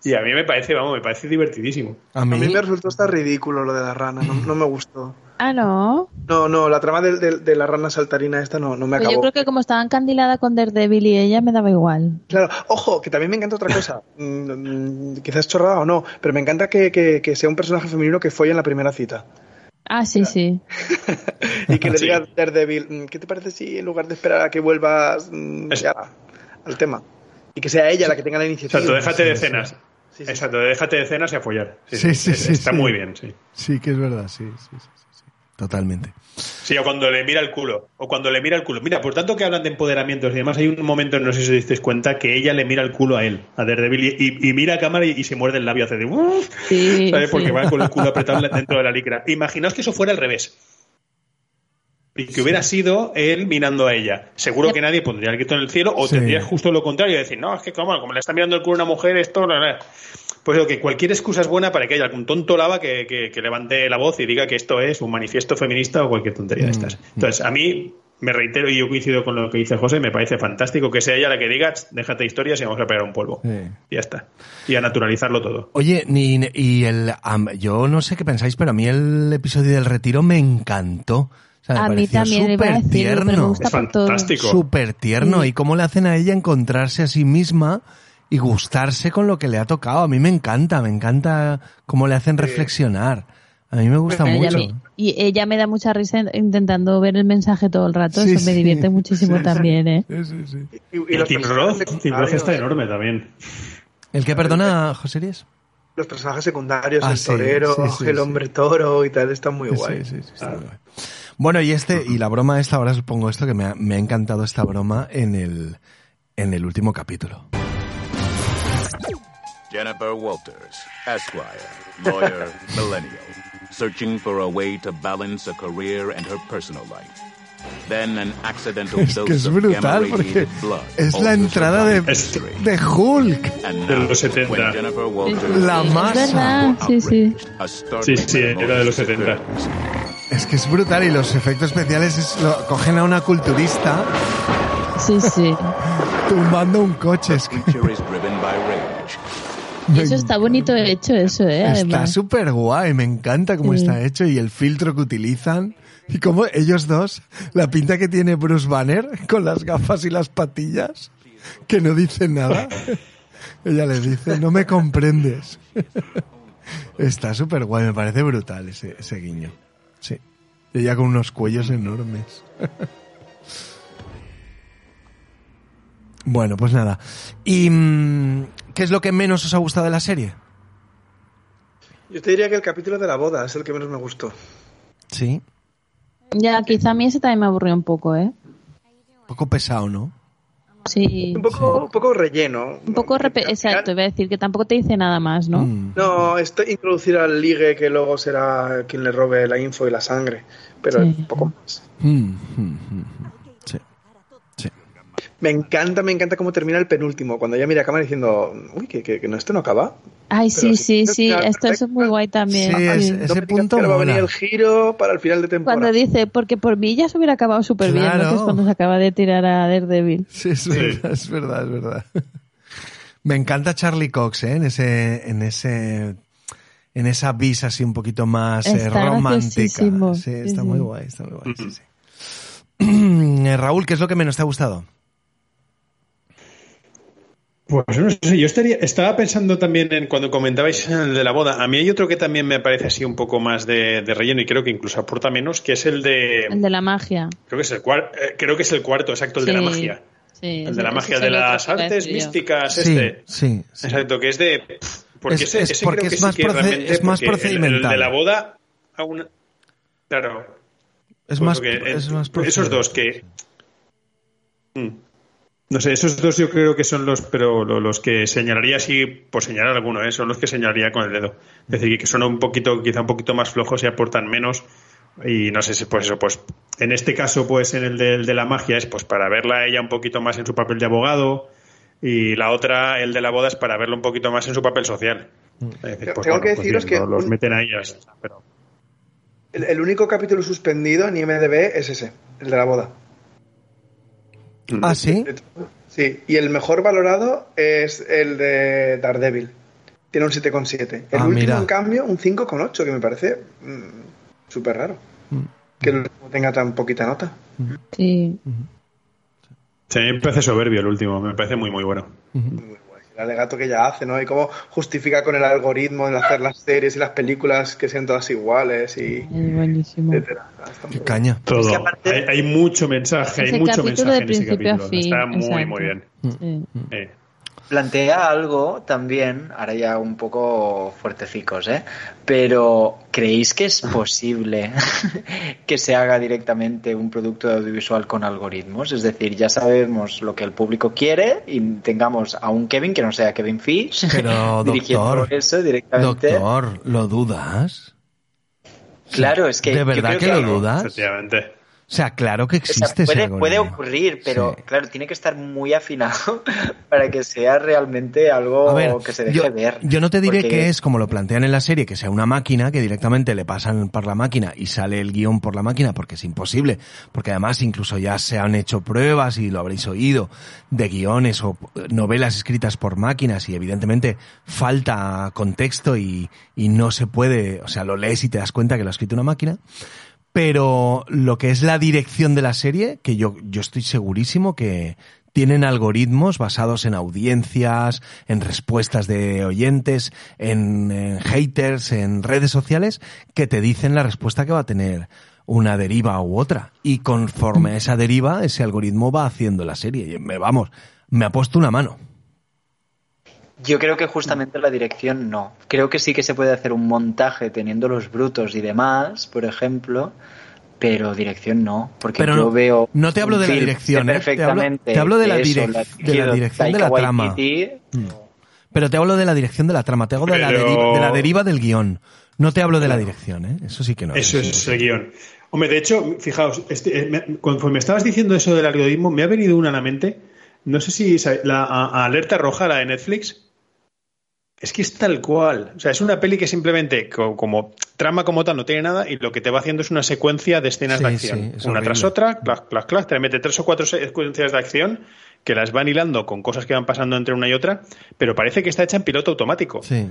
Y a mí me parece, vamos, me parece divertidísimo. A mí, me resultó hasta ridículo lo de la rana, no, me gustó. Ah, no. No, no, la trama de, la rana saltarina esta no, no me acabó. yo creo que como estaba encandilada con Daredevil y ella me daba igual. Claro, ojo, que también me encanta otra cosa. Mm, mm, quizás chorrada o no, pero me encanta que, sea un personaje femenino que fue en la primera cita. Ah, sí, sí. y que le diga a Daredevil, mm, ¿qué te parece si en lugar de esperar a que vuelvas ya, al tema? Y que sea ella la que tenga la iniciativa. Exacto, déjate de escenas. Exacto, déjate de cenas y a follar. Sí, sí, sí. está muy bien, sí. Sí, que es verdad, sí, sí, sí. Totalmente. Sí, o cuando le mira el culo. O cuando le mira el culo. Mira, por tanto que hablan de empoderamientos y además hay un momento, no sé si os disteis cuenta, que ella le mira el culo a él, a Daredevil, y, mira a cámara y, se muerde el labio, hace de. Sí, ¿Sabes? Porque va con el culo apretado dentro de la licra. Imaginaos que eso fuera al revés. Y que hubiera sido él mirando a ella. Seguro que nadie pondría el grito en el cielo o tendría justo lo contrario, decir, no, es que como, como le está mirando el culo a una mujer, esto... No, Pues digo que cualquier excusa es buena para que haya algún tonto lava que, que, levante la voz y diga que esto es un manifiesto feminista o cualquier tontería de mm, estas. Entonces, a mí me reitero y yo coincido con lo que dice José, me parece fantástico que sea ella la que diga, déjate historias y vamos a pegar un polvo. Y ya está. Y a naturalizarlo todo. Oye, ni, y el, yo no sé qué pensáis, pero a mí el episodio del retiro me encantó a mí también me parece tierno. es fantástico. Súper tierno. Y cómo le hacen a ella encontrarse a sí misma y gustarse con lo que le ha tocado. A mí me encanta, me encanta cómo le hacen reflexionar. A mí me gusta mucho. y ella me da mucha risa intentando ver el mensaje todo el rato. Eso me divierte muchísimo también, ¿eh? Y, el Team Roth, está enorme también. ¿El que perdona, José Díaz? los personajes secundarios, Ah, el sí, torero, sí, sí, el sí. hombre toro y tal, está muy guay. sí, sí, está muy guay. Bueno, y este, y la broma esta, ahora os pongo esto, que me ha, me ha encantado esta broma en el, en el último capítulo. Jennifer Walters, Esquire, lawyer, millennial, searching for a way to balance a career and her personal life. Then an accidental Es dose que es of brutal porque es la entrada de, Hulk. De los 70. when Jennifer Walters La Es masa. verdad, sí, sí. Sí, sí, era de los 70. Es que es brutal y los efectos especiales es- lo- cogen a una culturista Sí, sí. tumbando un coche. Es que Y eso está bonito hecho, eso, ¿eh? está súper guay, me encanta cómo Sí. está hecho y el filtro que utilizan. Y cómo ellos dos, la pinta que tiene Bruce Banner con las gafas y las patillas, que no dice nada. Ella le dice, no me comprendes. Está súper guay, me parece brutal ese, ese guiño. Sí. Ella con unos cuellos enormes. Bueno, pues nada. ¿Y mm, qué es lo que menos os ha gustado de la serie? Yo te diría que el capítulo de la boda es el que menos me gustó. Sí. Ya, quizá a mí ese también me aburrió un poco, ¿eh? Un poco pesado, ¿no? Sí. Un poco, un poco relleno. Un poco repe- exacto, iba a decir que tampoco te dice nada más, ¿no? Mm. No, esto introducir al ligue que luego será quien le robe la info y la sangre. Pero Sí. un poco más. Mm, mm, mm, mm. Me encanta, me encanta cómo termina el penúltimo. Cuando ella mira a cámara diciendo, uy, que, que, que no, esto no acaba. Ay, Pero sí, sí, sí, esto es muy guay también. Sí, es- sí. ese No punto que va a venir el giro para el final de temporada. Cuando dice, porque por mí ya se hubiera acabado súper bien, ¿no? Es cuando se acaba de tirar a Daredevil. Sí, es verdad, es verdad, es verdad. Me encanta Charlie Cox, ¿eh? En ese, en ese, en esa vis así un poquito más eh, Está romántica. Sí, está muy guay, está muy guay, sí, sí. Eh, Raúl, ¿qué es lo que menos te ha gustado? Pues no sé, yo estaría, estaba pensando también en cuando comentabais el de la boda. A mí hay otro que también me parece así un poco más de, de relleno y creo que incluso aporta menos, que es el de. El de la magia. Creo que es el, cuar- eh, creo que es el cuarto, exacto, el de la Sí, magia. Sí, El de la magia es de las artes místicas, Sí, este. sí, sí. Exacto, que es de. Porque Es- ese, es ese porque creo que es sí más que proce- realmente. es más el- procedimental. El, de la boda. aún- claro. Es Pues más, porque, eh, es más esos dos que. Mm. No sé, esos dos yo creo que son los, pero lo- los que señalaría así, por señalar alguno, ¿eh? son los que señalaría con el dedo. Es decir, que son un poquito, quizá un poquito más flojos y aportan menos. Y no sé si, pues eso, pues en este caso, pues en el de, el de la magia es pues para verla a ella un poquito más en su papel de abogado. Y la otra, el de la boda, es para verlo un poquito más en su papel social. Es decir, pues, Tengo que pues deciros bien, que los un- meten a ellas. Pero... El, el único capítulo suspendido en IMDB es ese, el de la boda. Ah, sí. Sí, y el mejor valorado es el de Daredevil. Tiene un 7,7. El Ah, último, mira. en cambio, un 5,8, que me parece mm, súper raro. Mm. Que el último tenga tan poquita nota. Sí. Sí, a mí me parece soberbio el último, me parece muy, muy bueno. El alegato que ella hace, ¿no? Y cómo justifica con el algoritmo en hacer las series y las películas que sean todas iguales y Es buenísimo. etcétera. Qué caña. Todo. que aparte- hay, hay mucho mensaje, hay mucho mensaje en ese capítulo. fin, Está muy, exacto. muy bien. Sí. Eh, Plantea algo también, ahora ya un poco fuertecicos, ¿eh? Pero ¿creéis que es posible que se haga directamente un producto audiovisual con algoritmos? Es decir, ya sabemos lo que el público quiere y tengamos a un Kevin que no sea Kevin Fish Pero, dirigiendo doctor, eso directamente. Doctor, ¿lo dudas? Claro, es que ¿De yo verdad creo que, que lo dudas? efectivamente. O sea, claro que O sea, existe ese puede, ocurrir, pero Sí. claro, tiene que estar muy afinado para que sea realmente algo ver, que se deje yo, ver. yo no te diré Porque- que es como lo plantean en la serie, que sea una máquina, que directamente le pasan por la máquina y sale el guion por la máquina, porque es imposible. Porque además incluso ya se han hecho pruebas, y lo habréis oído, de guiones o novelas escritas por máquinas y evidentemente falta contexto y, y no se puede, o sea, lo lees y te das cuenta que lo ha escrito una máquina. Pero lo que es la dirección de la serie, que yo, yo estoy segurísimo que tienen algoritmos basados en audiencias, en respuestas de oyentes, en, haters, en redes sociales, que te dicen la respuesta que va a tener una deriva u otra. Y conforme a esa deriva, ese algoritmo va haciendo la serie. Y me, vamos, me ha puesto una mano. Yo creo que justamente la dirección no. Creo que sí que se puede hacer un montaje teniendo los brutos y demás, por ejemplo, pero dirección no, porque Pero yo no- veo no te hablo de la dirección, ¿eh? Te hablo- perfectamente te hablo de la eso, direc- de la dirección de la trama. Waititi. Pero te hablo de la dirección de la trama, te hablo de, la, deriva, de la deriva del guion. No te hablo de la dirección, ¿eh? Eso sí que no. Eso es el guion. Hombre, de hecho, fijaos, este, eh, me- conforme estabas diciendo eso del algoritmo, me ha venido una a la mente. No sé si la a- a alerta roja, la de Netflix. Es que es tal cual. O sea, es una peli que simplemente, co- como, trama como tal, no tiene nada y lo que te va haciendo es una secuencia de escenas Sí, de acción. sí, es una horrible. tras otra, clac, clac, clac, te mete tres o cuatro secuencias de acción que las van hilando con cosas que van pasando entre una y otra, pero parece que está hecha en piloto automático. Sí.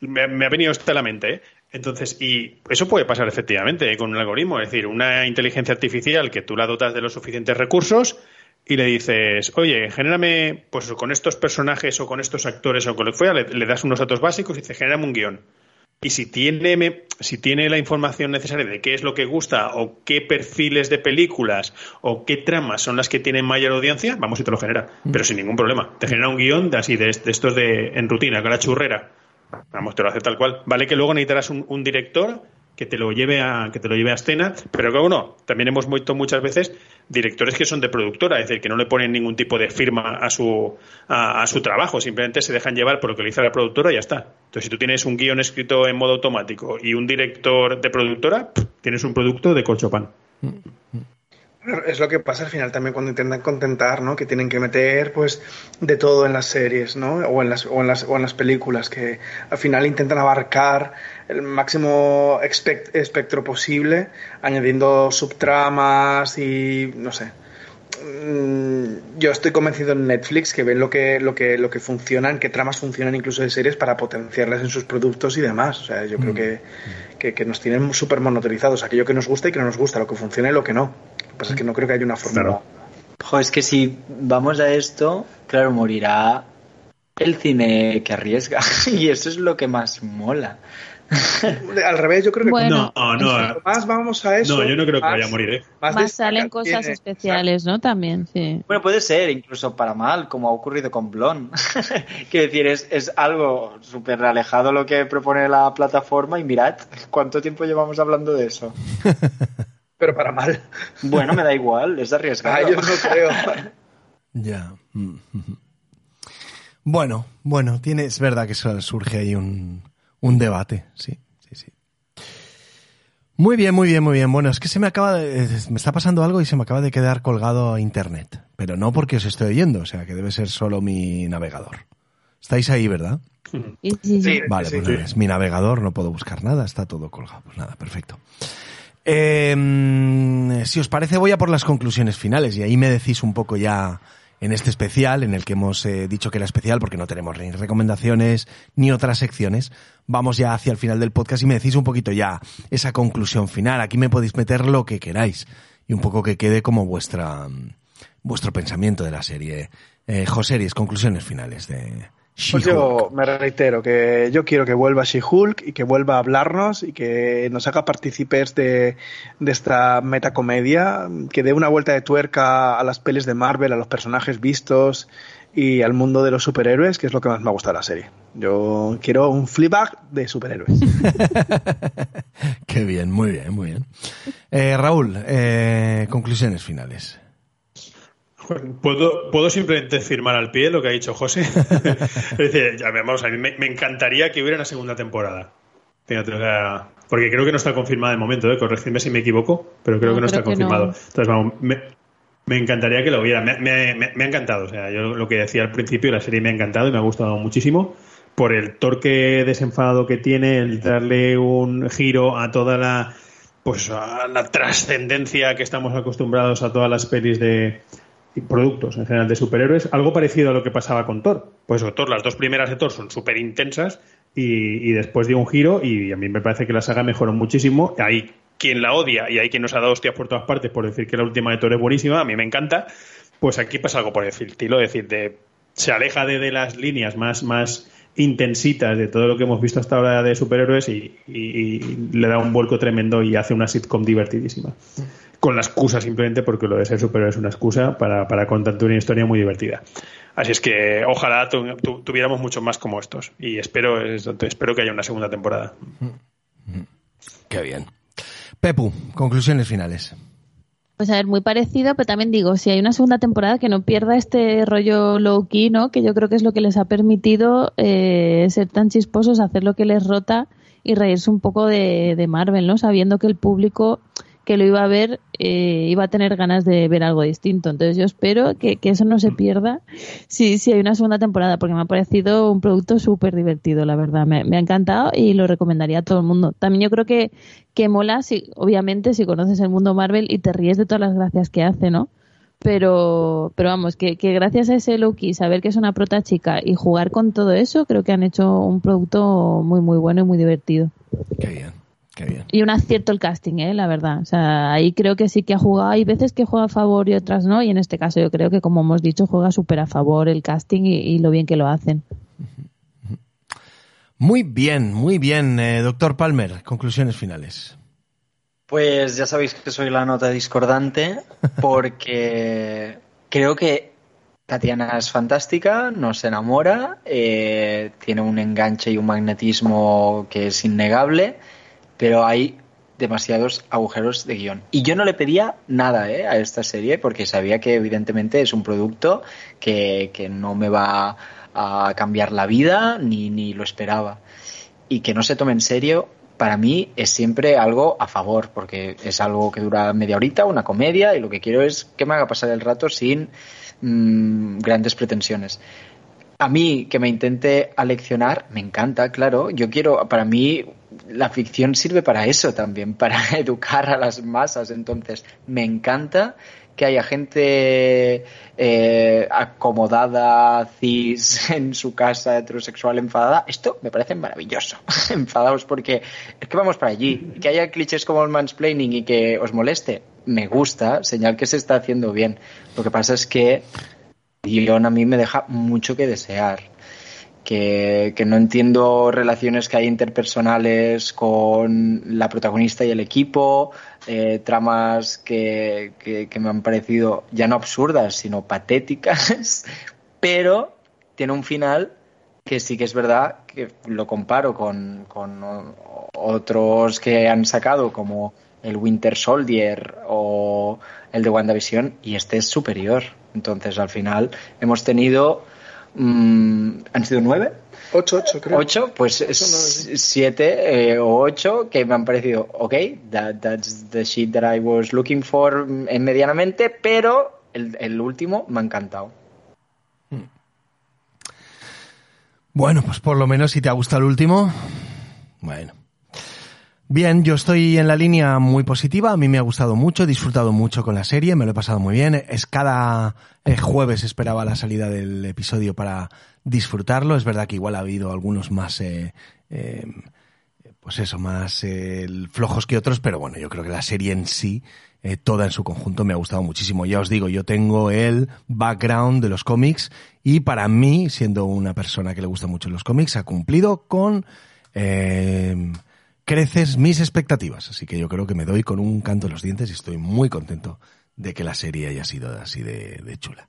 Me, me ha venido esto a la mente. ¿eh? Entonces, y eso puede pasar efectivamente ¿eh? con un algoritmo, es decir, una inteligencia artificial que tú la dotas de los suficientes recursos y le dices, oye, genérame, pues con estos personajes o con estos actores o con lo que fuera, le, le das unos datos básicos y dice, genérame un guion. Y si tiene, me- si tiene la información necesaria de qué es lo que gusta o qué perfiles de películas o qué tramas son las que tienen mayor audiencia, vamos y te lo genera. Pero sin ningún problema. Te genera un guion de así, de, de estos de en rutina, con la churrera. Vamos, te lo hace tal cual. Vale que luego necesitarás un, un director que te lo lleve a que te lo lleve a escena, pero que no, también hemos visto muchas veces directores que son de productora, es decir, que no le ponen ningún tipo de firma a su a, su trabajo, simplemente se dejan llevar por lo que le dice la productora y ya está. Entonces, si tú tienes un guion escrito en modo automático y un director de productora, tienes un producto de colchopan. Es lo que pasa al final también cuando intentan contentar, ¿no? Que tienen que meter, pues, de todo en las series, ¿no? O en las, o en las, o en las películas, que al final intentan abarcar el máximo espectro posible, añadiendo subtramas y, no sé. Mm, Yo estoy convencido en Netflix que ven lo que, lo que, lo que funcionan, qué tramas funcionan incluso de series para potenciarlas en sus productos y demás. O sea, yo creo que, que, que nos tienen súper monoterizados. Aquello que nos gusta y que no nos gusta, lo que funciona y lo que no. Lo que pasa es que no creo que haya una fórmula. Jo, es que si vamos a esto, claro, morirá el cine que arriesga. y eso es lo que más mola. Al revés, yo creo que Bueno, No, no, cuanto más vamos a eso. no, yo no creo que más- vaya a morir, ¿eh? Más, Más destaca salen cosas tiene. especiales, ¿no? También, sí. Bueno, puede ser, incluso para mal, como ha ocurrido con Blon. Quiero decir, es, es algo súper alejado lo que propone la plataforma y mirad cuánto tiempo llevamos hablando de eso. Pero para mal. Bueno, me da igual, es arriesgado. Ah, yo no creo. Ya. Mm. Bueno, bueno, tiene, es verdad que su- surge ahí un, un debate, sí, sí, sí. Muy bien, muy bien, muy bien. Bueno, es que se me acaba de, me está pasando algo y se me acaba de quedar colgado a internet, pero no porque os estoy oyendo, o sea que debe ser solo mi navegador. Estáis ahí, ¿verdad? Sí. Vale, pues nada, es mi navegador, no puedo buscar nada, está todo colgado. Pues nada, perfecto. Eh, mm, si os parece, voy a por las conclusiones finales y ahí me decís un poco ya en este especial, en el que hemos eh, dicho que era especial porque no tenemos ni recomendaciones ni otras secciones. Vamos ya hacia el final del podcast y me decís un poquito ya esa conclusión final. Aquí me podéis meter lo que queráis y un poco que quede como vuestra mm, vuestro pensamiento de la serie. Eh, Joseries, conclusiones finales de Pues yo me reitero que yo quiero que vuelva She-Hulk y que vuelva a hablarnos y que nos haga partícipes de, de esta metacomedia, que dé una vuelta de tuerca a las pelis de Marvel, a los personajes vistos y al mundo de los superhéroes, que es lo que más me ha gustado de la serie. Yo quiero un Fleabag de superhéroes. Qué bien, muy bien, muy bien. Eh, Raúl, eh, conclusiones finales. ¿Puedo, ¿Puedo simplemente firmar al pie lo que ha dicho José? es decir, ya, vamos, a mí me, me encantaría que hubiera una segunda temporada. Fíjate, o sea, porque creo que no está confirmada de momento, ¿eh? corregidme si me equivoco, pero creo No, que no creo está confirmado. no. Entonces, vamos, me, me encantaría que lo hubiera. Me, me- me- me ha encantado, o sea, yo lo que decía al principio, la serie me ha encantado y me ha gustado muchísimo por el torque desenfadado que tiene, el darle un giro a toda la pues a la trascendencia que estamos acostumbrados a todas las pelis de y productos en general de superhéroes, algo parecido a lo que pasaba con Thor. Pues Thor, las dos primeras de Thor son súper intensas y, y después dio un giro y a mí me parece que la saga mejoró muchísimo. Hay quien la odia y hay quien nos ha dado hostias por todas partes por decir que la última de Thor es buenísima, a mí me encanta. Pues aquí pasa algo por el estilo, es decir, de, se aleja de, de las líneas más, más intensitas de todo lo que hemos visto hasta ahora de superhéroes y, le da un vuelco tremendo y hace una sitcom divertidísima. Con la excusa simplemente porque lo de ser superhéroe es una excusa para, para contarte una historia muy divertida. Así es que ojalá tuviéramos muchos más como estos y espero, espero que haya una segunda temporada. Qué bien. Pepu, conclusiones finales. Pues a ver, muy parecido, pero también digo, si hay una segunda temporada que no pierda este rollo low key, ¿no? Que yo creo que es lo que les ha permitido eh, ser tan chisposos, hacer lo que les rota y reírse un poco de, de Marvel, ¿no? Sabiendo que el público que lo iba a ver eh, iba a tener ganas de ver algo distinto. Entonces yo espero que, eso no se pierda si, si hay una segunda temporada, porque me ha parecido un producto súper divertido, la verdad. Me, ha encantado y lo recomendaría a todo el mundo. También yo creo que, que mola, si, obviamente, si conoces el mundo Marvel y te ríes de todas las gracias que hace, ¿no? Pero, pero vamos, que, que gracias a ese Loki, saber que es una prota chica y jugar con todo eso, creo que han hecho un producto muy, muy bueno y muy divertido. Qué bien. Y un acierto el casting, ¿eh? la verdad. O sea, ahí creo que sí que ha jugado. Hay veces que juega a favor y otras no. Y en este caso yo creo que, como hemos dicho, juega súper a favor el casting y, lo bien que lo hacen. Muy bien, muy bien. Eh, doctor Palmer, conclusiones finales. Pues ya sabéis que soy la nota discordante porque creo que Tatiana es fantástica, nos enamora, eh, tiene un enganche y un magnetismo que es innegable pero hay demasiados agujeros de guion. Y yo no le pedía nada ¿eh? a esta serie porque sabía que evidentemente es un producto que, no me va a cambiar la vida ni, ni lo esperaba. Y que no se tome en serio, para mí es siempre algo a favor, porque es algo que dura media horita, una comedia, y lo que quiero es que me haga pasar el rato sin mm, grandes pretensiones a mí que me intente aleccionar, me encanta, claro. Yo quiero, para mí, la ficción sirve para eso también, para educar a las masas. Entonces, me encanta que haya gente eh, acomodada, cis, en su casa, heterosexual, enfadada. Esto me parece maravilloso. Enfadaos porque es que vamos para allí. Que haya clichés como el mansplaining y que os moleste, me gusta, señal que se está haciendo bien. Lo que pasa es que guion a mí me deja mucho que desear. Que, no entiendo relaciones que hay interpersonales con la protagonista y el equipo, eh, tramas que, me han parecido ya no absurdas, sino patéticas, pero tiene un final que sí que es verdad que lo comparo con, con otros que han sacado como el Winter Soldier o el de WandaVision y este es superior. Entonces, al final, hemos tenido. Mm, ¿Han sido nueve? Ocho, ocho, creo. Ocho, pues siete eh, o ocho que me han parecido, ok, that's the shit that I was looking for en medianamente, pero el, el último me ha encantado. Hmm. Bueno, pues por lo menos si te ha gustado el último, bueno. Bien, yo estoy en la línea muy positiva, a mí me ha gustado mucho, he disfrutado mucho con la serie, me lo he pasado muy bien. Es cada eh, jueves esperaba la salida del episodio para disfrutarlo. Es verdad que igual ha habido algunos más, eh, eh, pues eso, más flojos que otros, pero bueno, yo creo que la serie en sí, toda en su conjunto, me ha gustado muchísimo. Ya os digo, yo tengo el background de los cómics y para mí, siendo una persona que le gusta mucho los cómics, ha cumplido con creces mis expectativas. Así que yo creo que me doy con un canto en los dientes y estoy muy contento de que la serie haya sido así de, chula.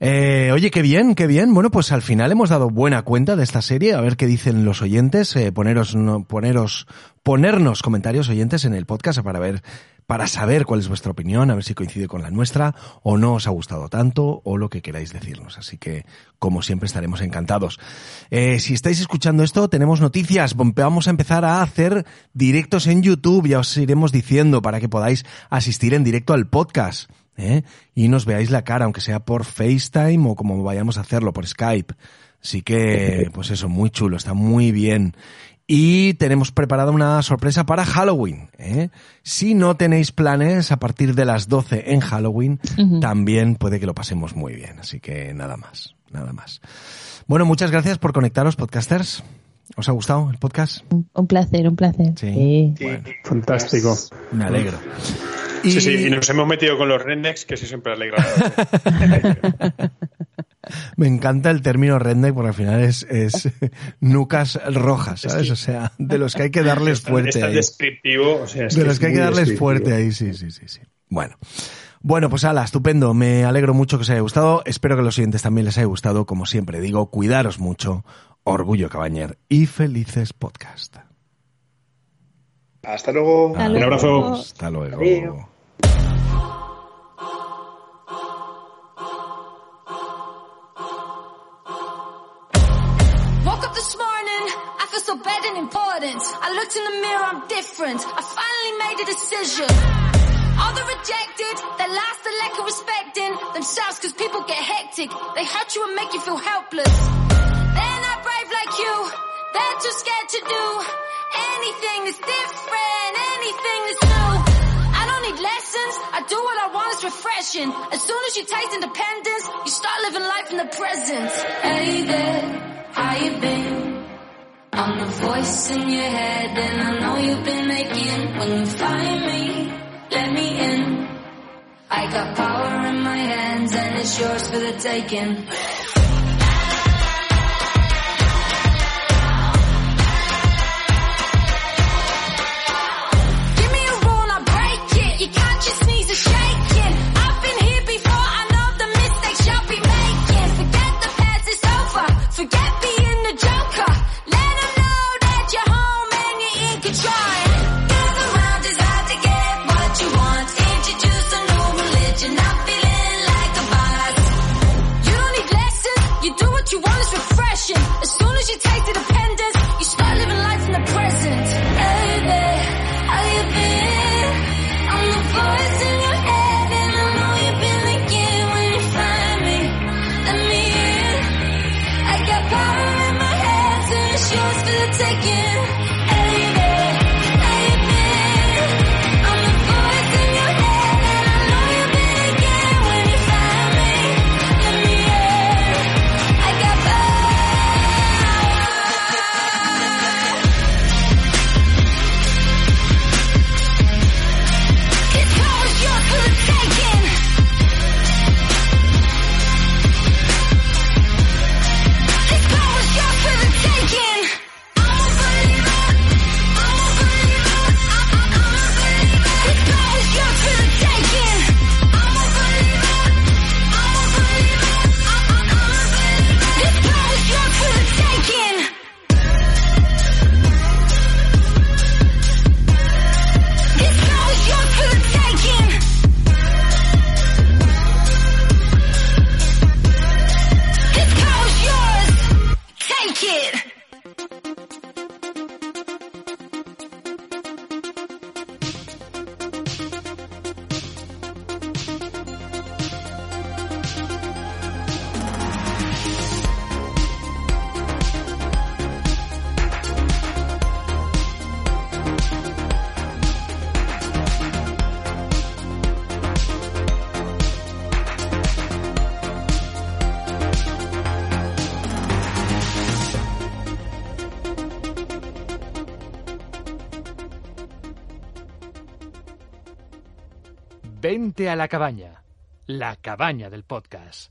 Eh, oye, qué bien, qué bien. Bueno, pues al final hemos dado buena cuenta de esta serie. A ver qué dicen los oyentes. Eh, poneros, poneros, ponernos comentarios oyentes en el podcast para ver para saber cuál es vuestra opinión, a ver si coincide con la nuestra o no os ha gustado tanto o lo que queráis decirnos. Así que, como siempre, estaremos encantados. Eh, si estáis escuchando esto, tenemos noticias. Vamos a empezar a hacer directos en YouTube, ya os iremos diciendo para que podáis asistir en directo al podcast. ¿eh? Y nos veáis la cara, aunque sea por FaceTime o como vayamos a hacerlo, por Skype. Así que, pues eso, muy chulo, está muy bien. Y tenemos preparada una sorpresa para Halloween. ¿eh? Si no tenéis planes a partir de las 12 en Halloween, también puede que lo pasemos muy bien. Así que nada más, nada más. Bueno, muchas gracias por conectaros, podcasters. ¿Os ha gustado el podcast? Un placer, un placer. Sí. Fantástico. Me alegro. Sí, sí, y nos hemos metido con los Rendex, que eso siempre alegra. Me encanta el término redneck porque al final es, es nucas rojas, ¿sabes? O sea, de los que hay que darles fuerte. Es tan ahí. descriptivo, o sea, es de que los es que hay que darles fuerte ahí, sí, sí, sí, sí. Bueno. Bueno, pues ala, estupendo. Me alegro mucho que os haya gustado. Espero que a los siguientes también les haya gustado. Como siempre digo, cuidaros mucho. Orgullo Cabañer y felices podcast. Hasta luego. Hasta Un abrazo. Hasta luego. Adiós. And. I looked in the mirror, I'm different. I finally made a decision. All the rejected, they lost the lack of respecting themselves cause people get hectic. They hurt you and make you feel helpless. They're not brave like you, they're too scared to do anything that's different, anything that's new. I don't need lessons, I do what I want, it's refreshing. As soon as you taste independence, you start living life in the present. Hey there, how you been? I'm the voice in your head and I know you've been making when you find me, let me in. I got power in my hands and it's yours for the taking. A la cabaña, la cabaña del podcast.